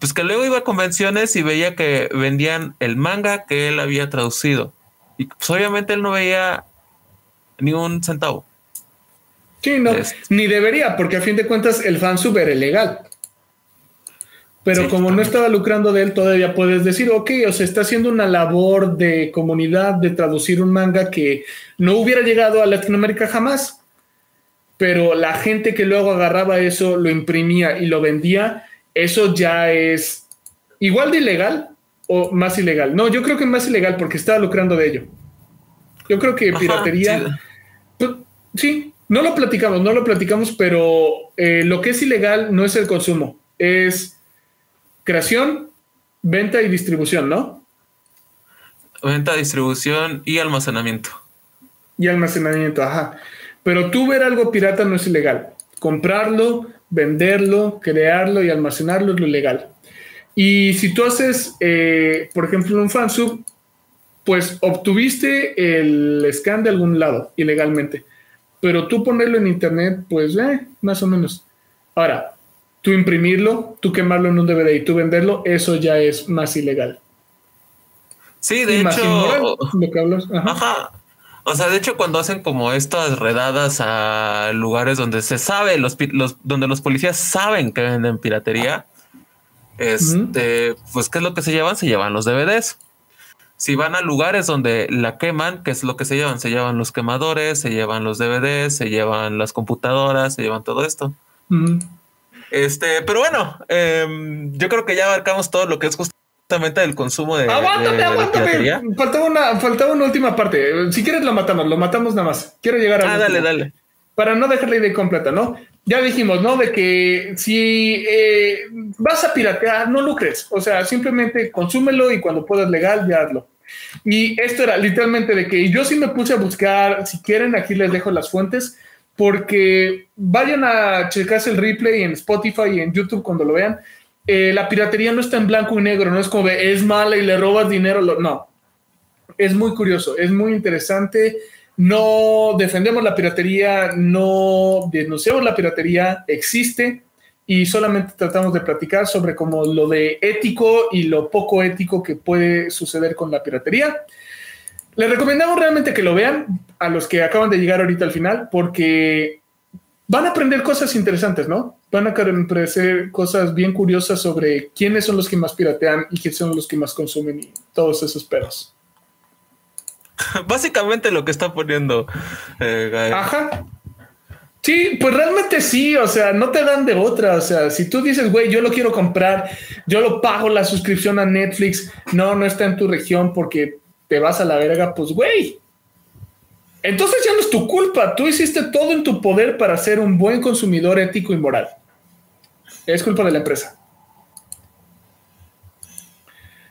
pues que luego iba a convenciones y veía que vendían el manga que él había traducido. Y pues obviamente él no veía ni un centavo. Sí, no, Es- ni debería, porque a fin de cuentas el fansub era ilegal. Pero Sí, como no estaba lucrando de él, todavía puedes decir, ok, o sea, está haciendo una labor de comunidad de traducir un manga que no hubiera llegado a Latinoamérica jamás. Pero la gente que luego agarraba eso, lo imprimía y lo vendía, eso ya es igual de ilegal o más ilegal. No, yo creo que más ilegal porque estaba lucrando de ello. Yo creo que Ajá, piratería... sí. Pues, sí, no lo platicamos, no lo platicamos, pero eh, lo que es ilegal no es el consumo, es creación, venta y distribución, ¿no? Venta, distribución y almacenamiento. Y almacenamiento, ajá. Pero tú ver algo pirata no es ilegal. Comprarlo, venderlo, crearlo y almacenarlo es lo ilegal. Y si tú haces, eh, por ejemplo, un fansub, pues obtuviste el scan de algún lado ilegalmente. Pero tú ponerlo en internet, pues eh, más o menos. Ahora, tú imprimirlo, tú quemarlo en un DVD y tú venderlo, eso ya es más ilegal. Sí, de y más inmoral, hecho, lo que hablas. Ajá. Ajá. O sea, de hecho, cuando hacen como estas redadas a lugares donde se sabe, los, los donde los policías saben que venden piratería, este, pues, ¿qué es lo que se llevan? Se llevan los DVDs. Si van a lugares donde la queman, ¿qué es lo que se llevan? Se llevan los quemadores, se llevan los DVDs, se llevan las computadoras, se llevan todo esto. Este, pero bueno, em, yo creo que ya abarcamos todo lo que es justamente el consumo de, Aguántame, de aguántame. Faltaba una, faltaba una última parte. Si quieres lo matamos, lo matamos nada más. Quiero llegar a Ah, dale, dale. Para no dejar la idea completa, ¿no? Ya dijimos, ¿no? De que si eh, vas a piratear, no lucres. O sea, simplemente consúmelo y cuando puedas legal, ya hazlo. Y esto era literalmente de que yo sí me puse a buscar, si quieren, aquí les dejo las fuentes, porque vayan a checarse el replay en Spotify y en YouTube cuando lo vean. eh, la piratería no está en blanco y negro, no es como es mala y le robas dinero, no. Es muy curioso, es muy interesante. No defendemos la piratería, no denunciamos la piratería, existe y solamente tratamos de platicar sobre como lo de ético y lo poco ético que puede suceder con la piratería. Les recomendamos realmente que lo vean a los que acaban de llegar ahorita al final, porque van a aprender cosas interesantes, ¿no? Van a aprender cosas bien curiosas sobre quiénes son los que más piratean y quiénes son los que más consumen y todos esos pedos. Básicamente lo que está poniendo. Eh, Ajá. Sí, pues realmente sí, o sea, no te dan de otra, o sea, si tú dices, güey, yo lo quiero comprar, yo lo pago la suscripción a Netflix, no, no está en tu región porque te vas a la verga, pues, güey. Entonces ya no es tu culpa, tú hiciste todo en tu poder para ser un buen consumidor ético y moral. Es culpa de la empresa.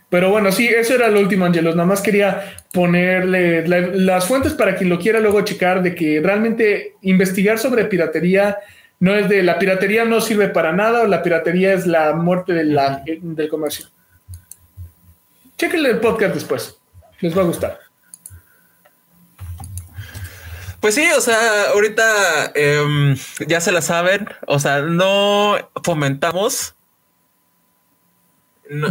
Pero bueno, sí, eso era lo último, Angelos. Nada más quería ponerle las fuentes para quien lo quiera luego checar de que realmente investigar sobre piratería no es de la piratería no sirve para nada o la piratería es la muerte de la, del comercio. Chequenle el podcast después. Les va a gustar. Pues sí, o sea, ahorita em, ya se la saben. O sea, no fomentamos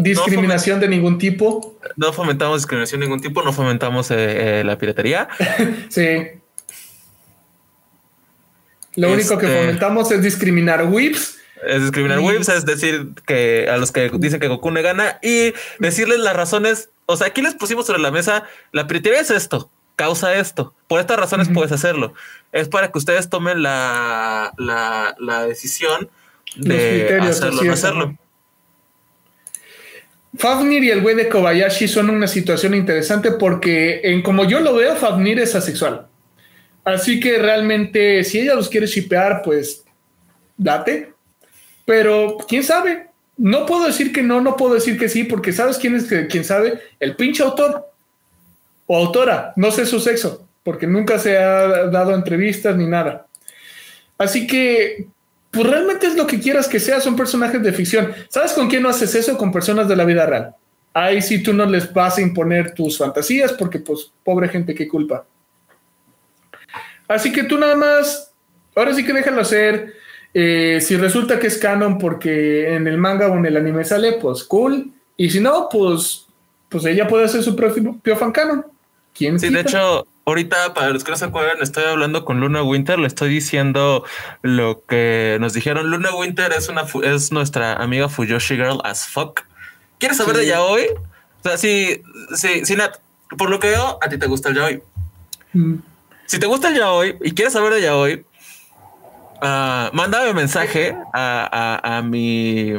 discriminación de ningún tipo. No fomentamos discriminación de ningún tipo, no fomentamos eh, eh, la piratería. sí. Lo único que este, fomentamos es discriminar whips. Es discriminar whips, es decir, que a los que dicen que Goku no gana y decirles las razones. O sea, aquí les pusimos sobre la mesa, la piratería es esto, causa esto. Por estas razones puedes hacerlo. Es para que ustedes tomen la, la, decisión de hacerlo o no hacerlo. Fafnir y el güey de Kobayashi son una situación interesante porque, en como yo lo veo, Fafnir es asexual. Así que realmente, si ella los quiere shipear, pues date. Pero quién sabe. No puedo decir que no, no puedo decir que sí, porque sabes quién es quién sabe, el pinche autor o autora, no sé su sexo, porque nunca se ha dado entrevistas ni nada. Así que pues realmente es lo que quieras que sea, son personajes de ficción. ¿Sabes con quién no haces eso? Con personas de la vida real. Ahí sí tú no les vas a imponer tus fantasías porque pues pobre gente, qué culpa. Así que tú nada más, ahora sí que déjalo hacer. Eh, si resulta que es canon porque en el manga o en el anime sale, pues cool. Y si no, pues, pues ella puede hacer su propio, fan canon. ¿Quién sí, de hecho, ahorita, para los que no se acuerdan, estoy hablando con Luna Winter, le estoy diciendo lo que nos dijeron. Luna Winter es una es nuestra amiga Fuyoshi Girl as fuck. ¿Quieres saber de ella hoy? O sea, si, si, si Nat, por lo que veo, a ti te gusta el yaoi. Mm. Si te gusta el yaoi y quieres saber de yaoi, uh, mándame mensaje a, a, a mi...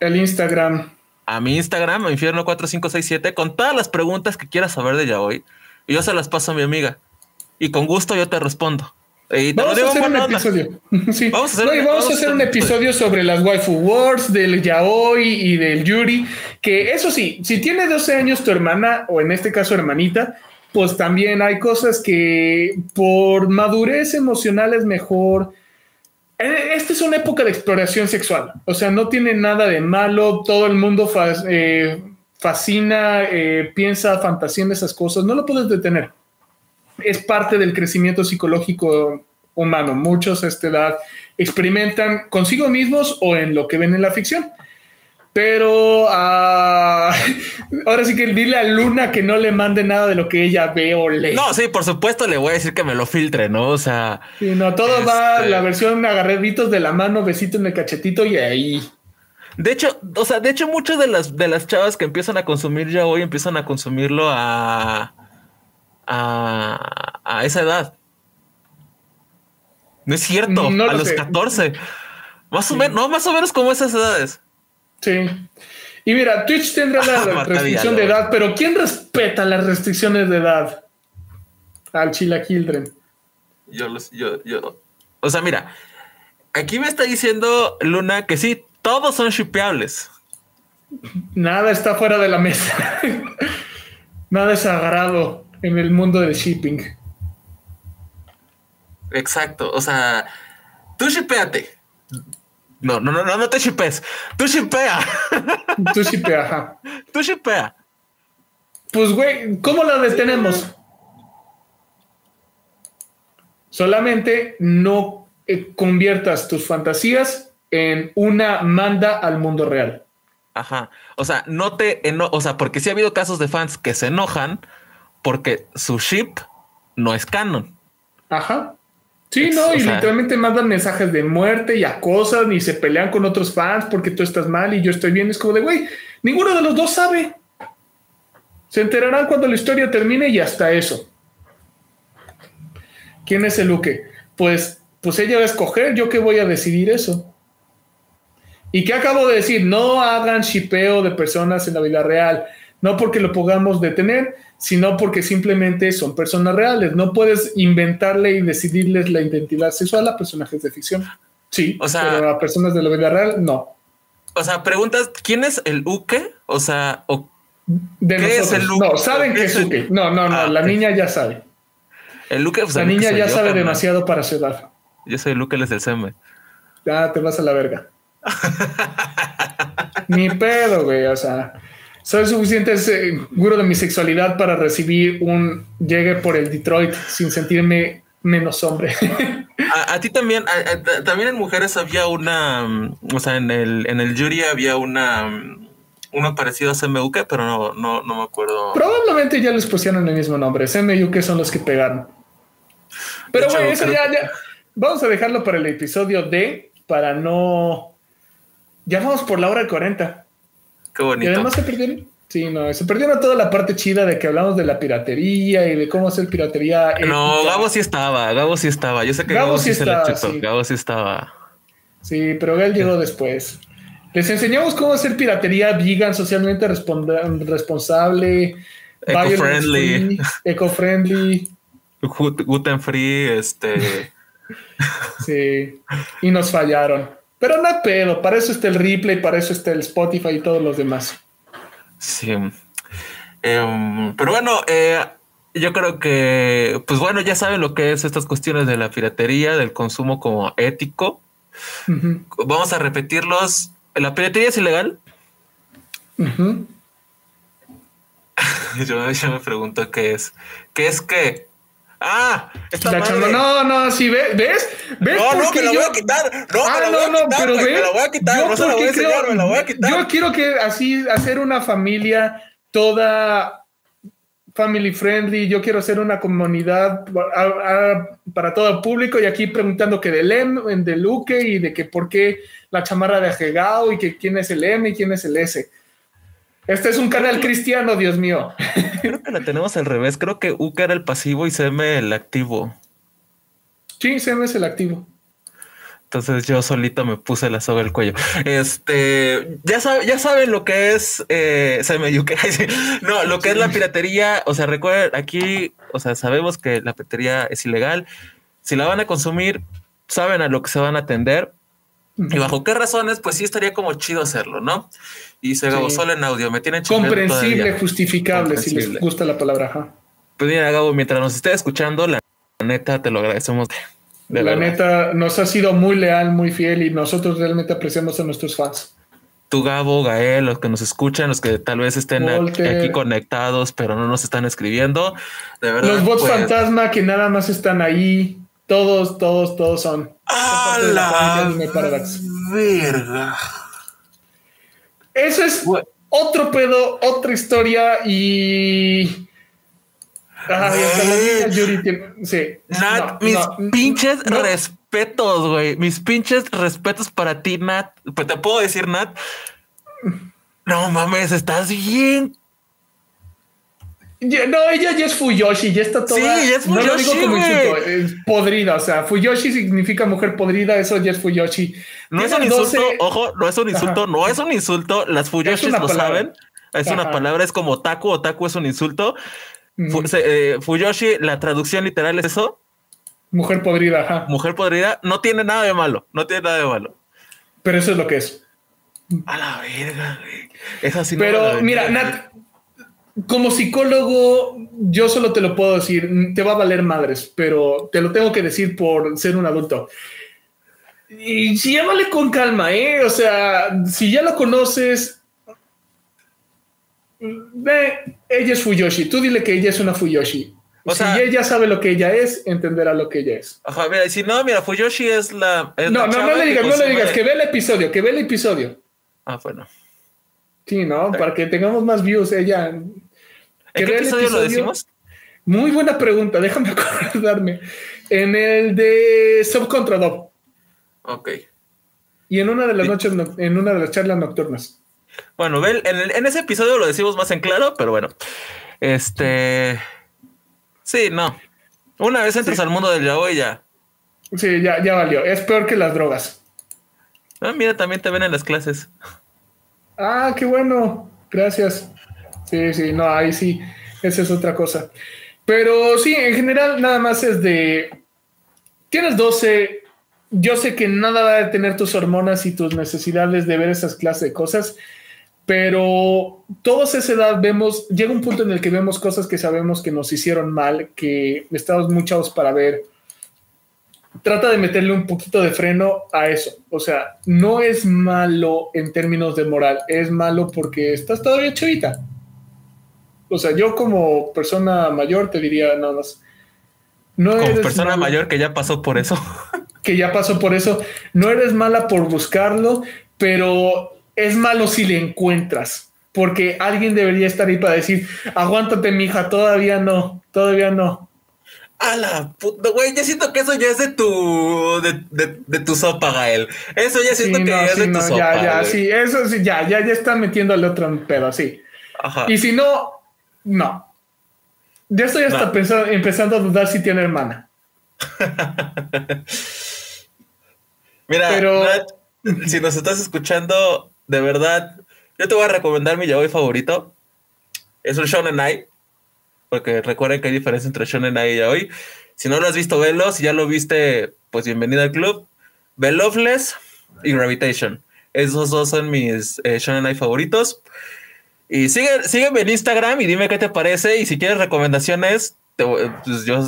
El Instagram. A mi Instagram, infierno4567, con todas las preguntas que quieras saber de yaoi y yo se las paso a mi amiga. Y con gusto yo te respondo. vamos, a hacer un episodio. Vamos a hacer, un episodio sobre las waifu wars, del yaoi y del yuri. Que eso sí, si tiene 12 años tu hermana, o en este caso hermanita, pues también hay cosas que por madurez emocional es mejor. Eh, esta es una época de exploración sexual. O sea, no tiene nada de malo. Todo el mundo eh, fascina, eh, piensa, fantasía en esas cosas, no lo puedes detener. Es parte del crecimiento psicológico humano. Muchos a esta edad experimentan consigo mismos o en lo que ven en la ficción. Pero ah, ahora sí que dile a Luna que no le mande nada de lo que ella ve o lee. No, sí, por supuesto le voy a decir que me lo filtre, ¿no? O sea. no, todo va este la versión agarraditos de la mano, besito en el cachetito y ahí. De hecho, o sea, de hecho, muchas de las de las chavas que empiezan a consumir ya hoy empiezan a consumirlo a, a, esa edad. No es cierto, a los 14. Más o menos, no, más o menos como esas edades. Sí. Y mira, Twitch tendrá la restricción de edad, pero ¿quién respeta las restricciones de edad? Al Chila Children. Yo los, yo, yo. O sea, mira, aquí me está diciendo Luna que sí, todos son shipeables. Nada está fuera de la mesa. Nada es sagrado en el mundo del shipping. Exacto. O sea, tú shipeate. No, no, no, no, no te shipes. Tú shipea. Tú shipea, ajá. Tú shipea. Pues, güey, ¿cómo la detenemos? Solamente no eh, conviertas tus fantasías en una manda al mundo real. Ajá. O sea, no te eno o sea, porque sí ha habido casos de fans que se enojan porque su ship no es canon. Ajá. Sí, no, y literalmente mandan mensajes de muerte y acosan y se pelean con otros fans porque tú estás mal y yo estoy bien. Es como de, güey, ninguno de los dos sabe. Se enterarán cuando la historia termine y hasta eso. ¿Quién es el Luque? Pues, pues ella va a escoger, yo qué voy a decidir eso. ¿Y qué acabo de decir? No hagan shipeo de personas en la vida real. No porque lo podamos detener, sino porque simplemente son personas reales. No puedes inventarle y decidirles la identidad sexual a personajes de ficción. Sí, o sea, pero a personas de la vida real, no. O sea, preguntas, ¿quién es el Uke? O sea, o de ¿qué es el Uke? No, saben que es Uke. No, no, no, ah, la niña ya sabe. El Luke, pues, la niña ya sabe demasiado para su edad. Yo soy Luke, él es el SEME. Ya te vas a la verga. Ni pedo, güey. O sea, soy suficiente seguro de mi sexualidad para recibir un llegue por el Detroit sin sentirme menos hombre. a, ti también, también en mujeres había una, o sea, en el, en el jury había una, uno parecido a CMUK, pero no, no, no me acuerdo. Probablemente ya les pusieron el mismo nombre. CMUK son los que pegaron. Pero bueno, eso ya, ya. Vamos a dejarlo para el episodio D, para no. Ya vamos por la hora de 40. Qué bonito. Y además se perdieron. Sí, no, se perdieron toda la parte chida de que hablamos de la piratería y de cómo hacer piratería. No, Gabo sí estaba, Gabo sí estaba. Yo sé que Gabo, sí, estaba, Gabo sí estaba. Sí, pero él llegó después. Les enseñamos cómo hacer piratería vegan, socialmente responsable, eco-friendly, eco-friendly, gluten free, este. sí, y nos fallaron. Pero no pedo, para eso está el replay, para eso está el Spotify y todos los demás. Sí. Em, pero bueno, eh, yo creo que, pues bueno, ya saben lo que es estas cuestiones de la piratería, del consumo como ético. Vamos a repetirlos. ¿La piratería es ilegal? yo, yo, me pregunto qué es. ¿Qué es qué? Ah, esta no, no, sí, ¿ves? ¿Ves? No, no, me la voy a quitar. No, ah, me la voy no, a quitar, pero me la voy a quitar. no se la voy a enseñar, me la voy a quitar. Yo quiero que así, hacer una familia toda family friendly. Yo quiero hacer una comunidad para todo el público. Y aquí preguntando que del M, de Luque y de que por qué la chamarra de Ajegao y que quién es el M y quién es el S. Este es un canal cristiano, Dios mío. Creo que la tenemos al revés. Creo que Uka era el pasivo y CM el activo. Sí, CM es el activo. Entonces yo solito me puse la soga al cuello. Este, ya, ya saben lo que es eh, CM UK. no, lo que es la piratería. O sea, recuerden, aquí, o sea, sabemos que la piratería es ilegal. Si la van a consumir, saben a lo que se van a atender. Y bajo qué razones, pues sí estaría como chido hacerlo, ¿no? Y se Gabo solo en audio, me tiene Comprensible, justificable, si les gusta la palabra. Ajá. Pues mira, Gabo, mientras nos esté escuchando, la neta te lo agradecemos. De, la neta nos ha sido muy leal, muy fiel y nosotros realmente apreciamos a nuestros fans. Tú, Gabo, Gael, los que nos escuchan, los que tal vez estén aquí conectados, pero no nos están escribiendo. De verdad, los bots pues fantasma que nada más están ahí. Todos, todos, todos son. ¡A la verga! Eso es otro pedo, otra historia y. Ay, hasta la Yuri Sí. Nat, mis pinches respetos, güey. Mis pinches respetos para ti, Nat. Pues te puedo decir, Nat. No mames, estás bien no, ella ya es Fuyoshi, ya está toda. Sí, ya es Fuyoshi. No lo digo como insulto, es podrida. O sea, Fuyoshi significa mujer podrida, eso ya es Fuyoshi. No es un insulto, ojo, no es un insulto, no es un insulto. Las Fuyoshis lo saben. Es una palabra, es como otaku, otaku es un insulto. Eh, Fuyoshi, la traducción literal es eso. Mujer podrida, ajá. Mujer podrida, no tiene nada de malo, no tiene nada de malo. Pero eso es lo que es. A la verga, güey. Es así. Pero mira, Nat, como psicólogo, yo solo te lo puedo decir, te va a valer madres, pero te lo tengo que decir por ser un adulto. Y llévale con calma, ¿eh? O sea, si ya lo conoces, ve, ella es Fuyoshi. Tú dile que ella es una Fuyoshi. O si ella sabe lo que ella es, entenderá lo que ella es. Ajá, mira, si no, mira, Fuyoshi es la. no, no, no le digas, no le digas, que ve el episodio, que ve el episodio. Ah, bueno. Sí, ¿no? Para que tengamos más views, ella. ¿En qué episodio, lo decimos? Muy buena pregunta, déjame acordarme. En el de Subcontra Ok. Y en una de las noches, en una de las charlas nocturnas. Bueno, en, en ese episodio lo decimos más en claro, pero bueno. Este. Sí, no. Una vez entras al mundo del yaoi ya. Sí, ya, ya valió. Es peor que las drogas. Ah, mira, también te ven en las clases. Ah, qué bueno. Gracias. Sí, sí, no, ahí sí. Esa es otra cosa. Pero sí, en general, nada más es de. Tienes 12. Yo sé que nada va a detener tus hormonas y tus necesidades de ver esas clases de cosas pero todos esa edad vemos, llega un punto en el que vemos cosas que sabemos que nos hicieron mal, que estamos muchos para ver. Trata de meterle un poquito de freno a eso. O sea, no es malo en términos de moral, es malo porque estás todavía chavita. O sea, yo como persona mayor te diría nada más. No como persona mayor que ya pasó por eso. Que ya pasó por eso. No eres mala por buscarlo, pero es malo si le encuentras, porque alguien debería estar ahí para decir, aguántate, mija, todavía no, todavía no. A la puta, güey, yo siento que eso ya es de tu, de, tu sopa, Gael. Eso ya siento que ya es de tu sopa. Ya, ya, sí, eso sí, ya, ya, ya está metiendo al otro pedo, sí. Ajá. Y si no, no. Ya estoy hasta empezando a dudar si tiene hermana. Mira, Pero... si nos estás escuchando, de verdad, yo te voy a recomendar mi yaoi favorito. Es un Shonen Ai. Porque recuerden que hay diferencia entre Shonen Ai y yaoi. Si no lo has visto, velo. Si ya lo viste, pues bienvenido al club. Ve Loveless y Gravitation. Esos dos son mis eh, Shonen Ai favoritos. Y sigue, sígueme en Instagram y dime qué te parece. Y si quieres recomendaciones, pues yo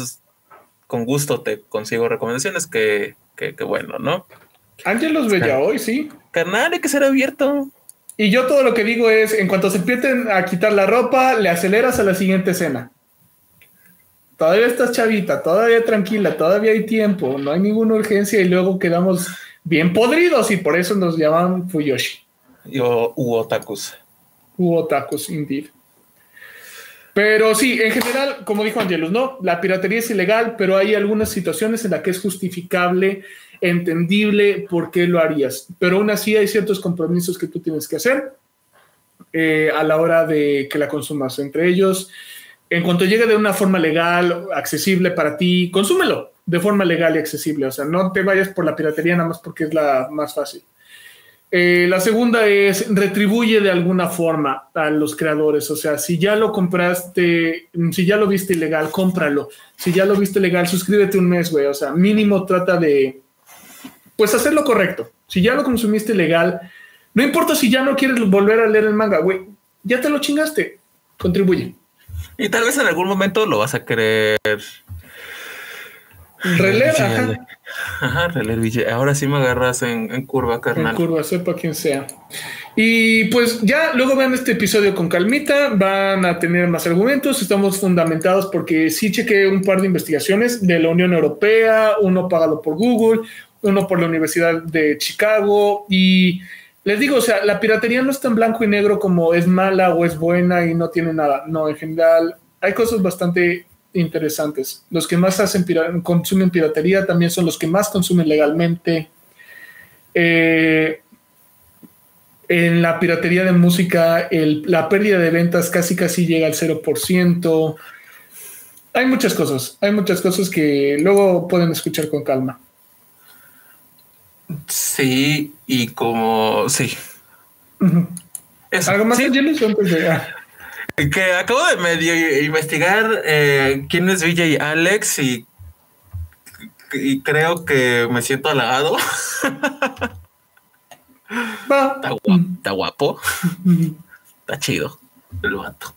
con gusto te consigo recomendaciones. Que, que, que bueno, ¿no? Ángel los hoy, sí. Carnal, hay que ser abierto. Y yo todo lo que digo es, en cuanto se empiecen a quitar la ropa, le aceleras a la siguiente escena. Todavía estás chavita, todavía tranquila, todavía hay tiempo, no hay ninguna urgencia y luego quedamos bien podridos y por eso nos llaman Fuyoshi. Yo, u otakus. U otakus, indeed. Pero sí, en general, como dijo Angelus, ¿no? La piratería es ilegal, pero hay algunas situaciones en las que es justificable entendible por qué lo harías, pero aún así hay ciertos compromisos que tú tienes que hacer eh, a la hora de que la consumas. Entre ellos, en cuanto llegue de una forma legal, accesible para ti, consúmelo de forma legal y accesible. O sea, no te vayas por la piratería nada más porque es la más fácil. Eh, la segunda es retribuye de alguna forma a los creadores. O sea, si ya lo compraste, si ya lo viste ilegal, cómpralo. Si ya lo viste legal, suscríbete un mes, güey. O sea, mínimo trata de, pues hacer lo correcto. Si ya lo consumiste legal, no importa si ya no quieres volver a leer el manga, güey, ya te lo chingaste, contribuye. Y tal vez en algún momento lo vas a querer releer, ajá. Ajá, releer Ahora sí me agarras en, curva, carnal. En curva, sepa quien sea. Y pues ya luego vean este episodio con calmita, van a tener más argumentos, estamos fundamentados porque sí chequé un par de investigaciones de la Unión Europea, uno pagado por Google, uno por la Universidad de Chicago y les digo, o sea, la piratería no es tan blanco y negro como es mala o es buena y no tiene nada. No, en general hay cosas bastante interesantes. Los que más hacen consumen piratería también son los que más consumen legalmente. Eh, en la piratería de música, la pérdida de ventas casi casi llega al 0%. Hay muchas cosas, hay muchas cosas que luego pueden escuchar con calma. Sí, y como sí. ¿Algo más Que acabo de medio investigar eh, quién es VJ Alex y, y creo que me siento halagado. Está, guapo, está guapo. Está chido el vato.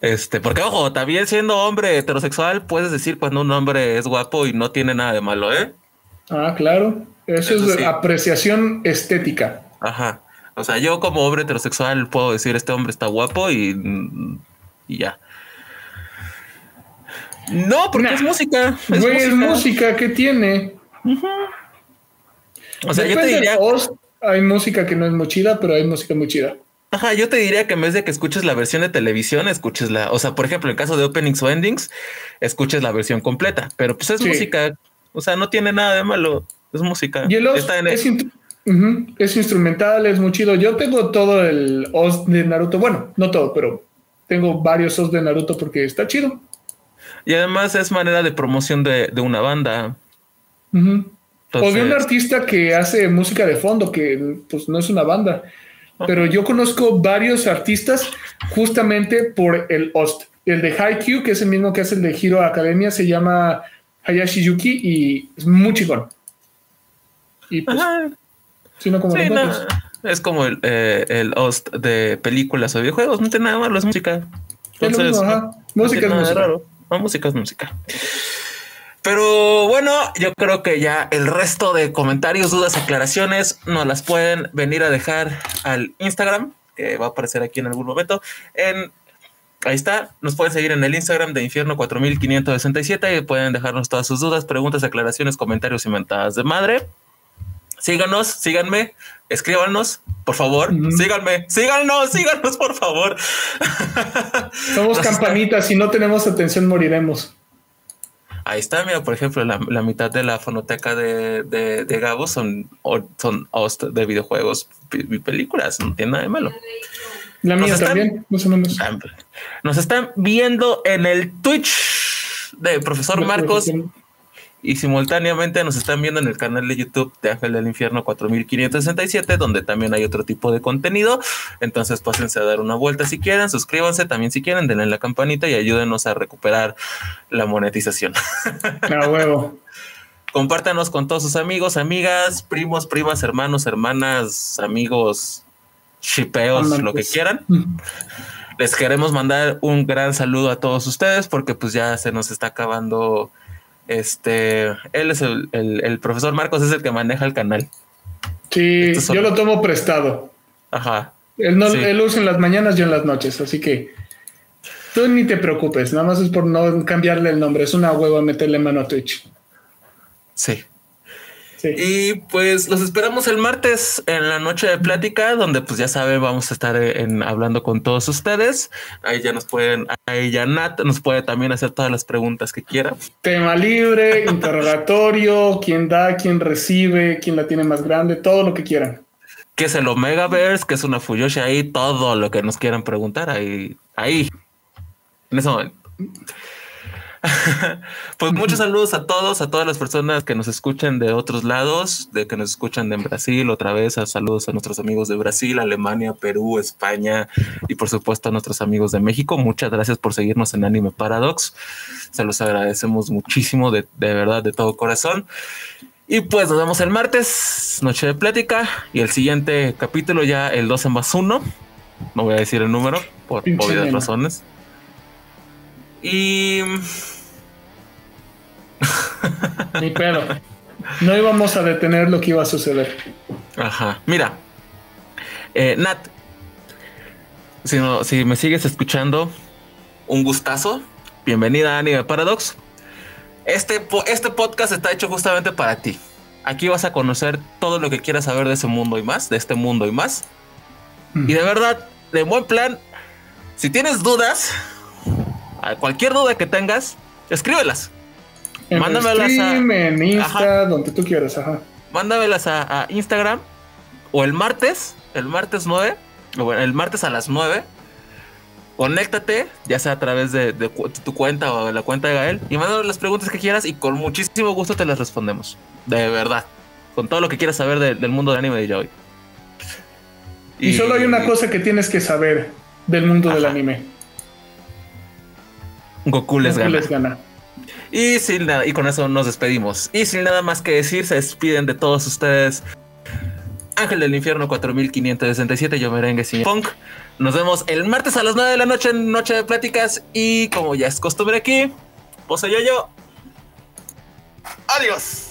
Este, porque ojo, también siendo hombre heterosexual, puedes decir cuando un hombre es guapo y no tiene nada de malo, ¿eh? Ah, claro. Eso, es apreciación estética. Ajá. O sea, yo como hombre heterosexual puedo decir este hombre está guapo y, y ya. No, porque es música. Es Güey, música. es música que tiene. O sea, yo te diría. hay música que no es muy chida, pero hay música muy chida. Ajá, yo te diría que en vez de que escuches la versión de televisión, escuches la, o sea, por ejemplo, en caso de openings o endings, escuches la versión completa, pero pues es música, o sea, no tiene nada de malo, es música. Y el Está en es, es, instrumental, es muy chido. Yo tengo todo el OS de Naruto, bueno, no todo, pero tengo varios OS de Naruto porque está chido. Y además es manera de promoción de, una banda. o de un artista que hace música de fondo, que pues no es una banda pero yo conozco varios artistas justamente por el host. El de Haikyuu, que es el mismo que hace el de Hero Academia, se llama Hayashi Yuki y es muy chingón. Y pues, sino como es como el, eh, el, host de películas o videojuegos, no tiene nada malo, es música. Entonces, música es música. música es música. Pero bueno, yo creo que ya el resto de comentarios, dudas, aclaraciones nos las pueden venir a dejar al Instagram, que va a aparecer aquí en algún momento. En, ahí está, nos pueden seguir en el Instagram de Infierno 4567 y pueden dejarnos todas sus dudas, preguntas, aclaraciones, comentarios y mentadas de madre. Síganos, síganme, escríbanos, por favor, síganme, síganos, síganos, por favor. Somos campanitas, si no tenemos atención moriremos. Ahí está, mira, por ejemplo, la, mitad de la fonoteca de, de, Gabo son, son host de videojuegos y películas, no tiene nada de malo. La mía también, más o menos. Nos están viendo en el Twitch de profesor Marcos y simultáneamente nos están viendo en el canal de YouTube de Ángel del Infierno 4567, donde también hay otro tipo de contenido. Entonces, pásense a dar una vuelta si quieren, suscríbanse también si quieren, denle la campanita y ayúdenos a recuperar la monetización. A huevo. Compártanos con todos sus amigos, amigas, primos, primas, hermanos, hermanas, amigos, chipeos, lo que quieran. Les queremos mandar un gran saludo a todos ustedes porque pues ya se nos está acabando este, él es el, profesor Marcos, es el que maneja el canal. Sí, yo lo tomo prestado. Ajá. Él, no, él usa en las mañanas, yo en las noches, así que tú ni te preocupes, nada más es por no cambiarle el nombre, es una hueva meterle mano a Twitch. Sí. Y pues los esperamos el martes en la noche de plática, donde pues ya saben, vamos a estar en, hablando con todos ustedes. Ahí ya nos pueden, ahí ya Nat nos puede también hacer todas las preguntas que quiera. Tema libre, interrogatorio, quién da, quién recibe, quién la tiene más grande, todo lo que quieran. ¿Qué es el Omegaverse? ¿Qué es una Fuyoshi? Ahí todo lo que nos quieran preguntar, ahí, ahí, en ese momento. pues muchos saludos a todos, a todas las personas que nos escuchan de otros lados, de que nos escuchan de Brasil, otra vez a saludos a nuestros amigos de Brasil, Alemania, Perú, España y por supuesto a nuestros amigos de México. Muchas gracias por seguirnos en Anime Paradox. Se los agradecemos muchísimo de, de verdad, de todo corazón. Y pues nos vemos el martes, noche de plática y el siguiente capítulo ya el 12 más 1. No voy a decir el número por obvias razones. Y Ni pedo. No íbamos a detener lo que iba a suceder. Ajá. Mira, eh, Nat, si, si me sigues escuchando, un gustazo. Bienvenida a Anime Paradox. Este, este podcast está hecho justamente para ti. Aquí vas a conocer todo lo que quieras saber de ese mundo y más, de este mundo y más. Y de verdad, de buen plan, si tienes dudas, cualquier duda que tengas, escríbelas. Mándamelas a, en Insta, donde tú quieras, ajá. Mándamelas a, Instagram o el martes, el martes 9, bueno, el martes a las 9. Conéctate, ya sea a través de, tu cuenta o de la cuenta de Gael, y mándame las preguntas que quieras y con muchísimo gusto te las respondemos. De verdad. Con todo lo que quieras saber del mundo de anime de hoy. Y, solo hay una cosa que tienes que saber del mundo del anime. Goku les Goku Les gana. Y sin nada, y con eso nos despedimos. Y sin nada más que decir, se despiden de todos ustedes. Ángel del Infierno 4567, yo merengue sin punk. Nos vemos el martes a las 9 de la noche en Noche de Pláticas. Y como ya es costumbre aquí, pose yo yo. Adiós.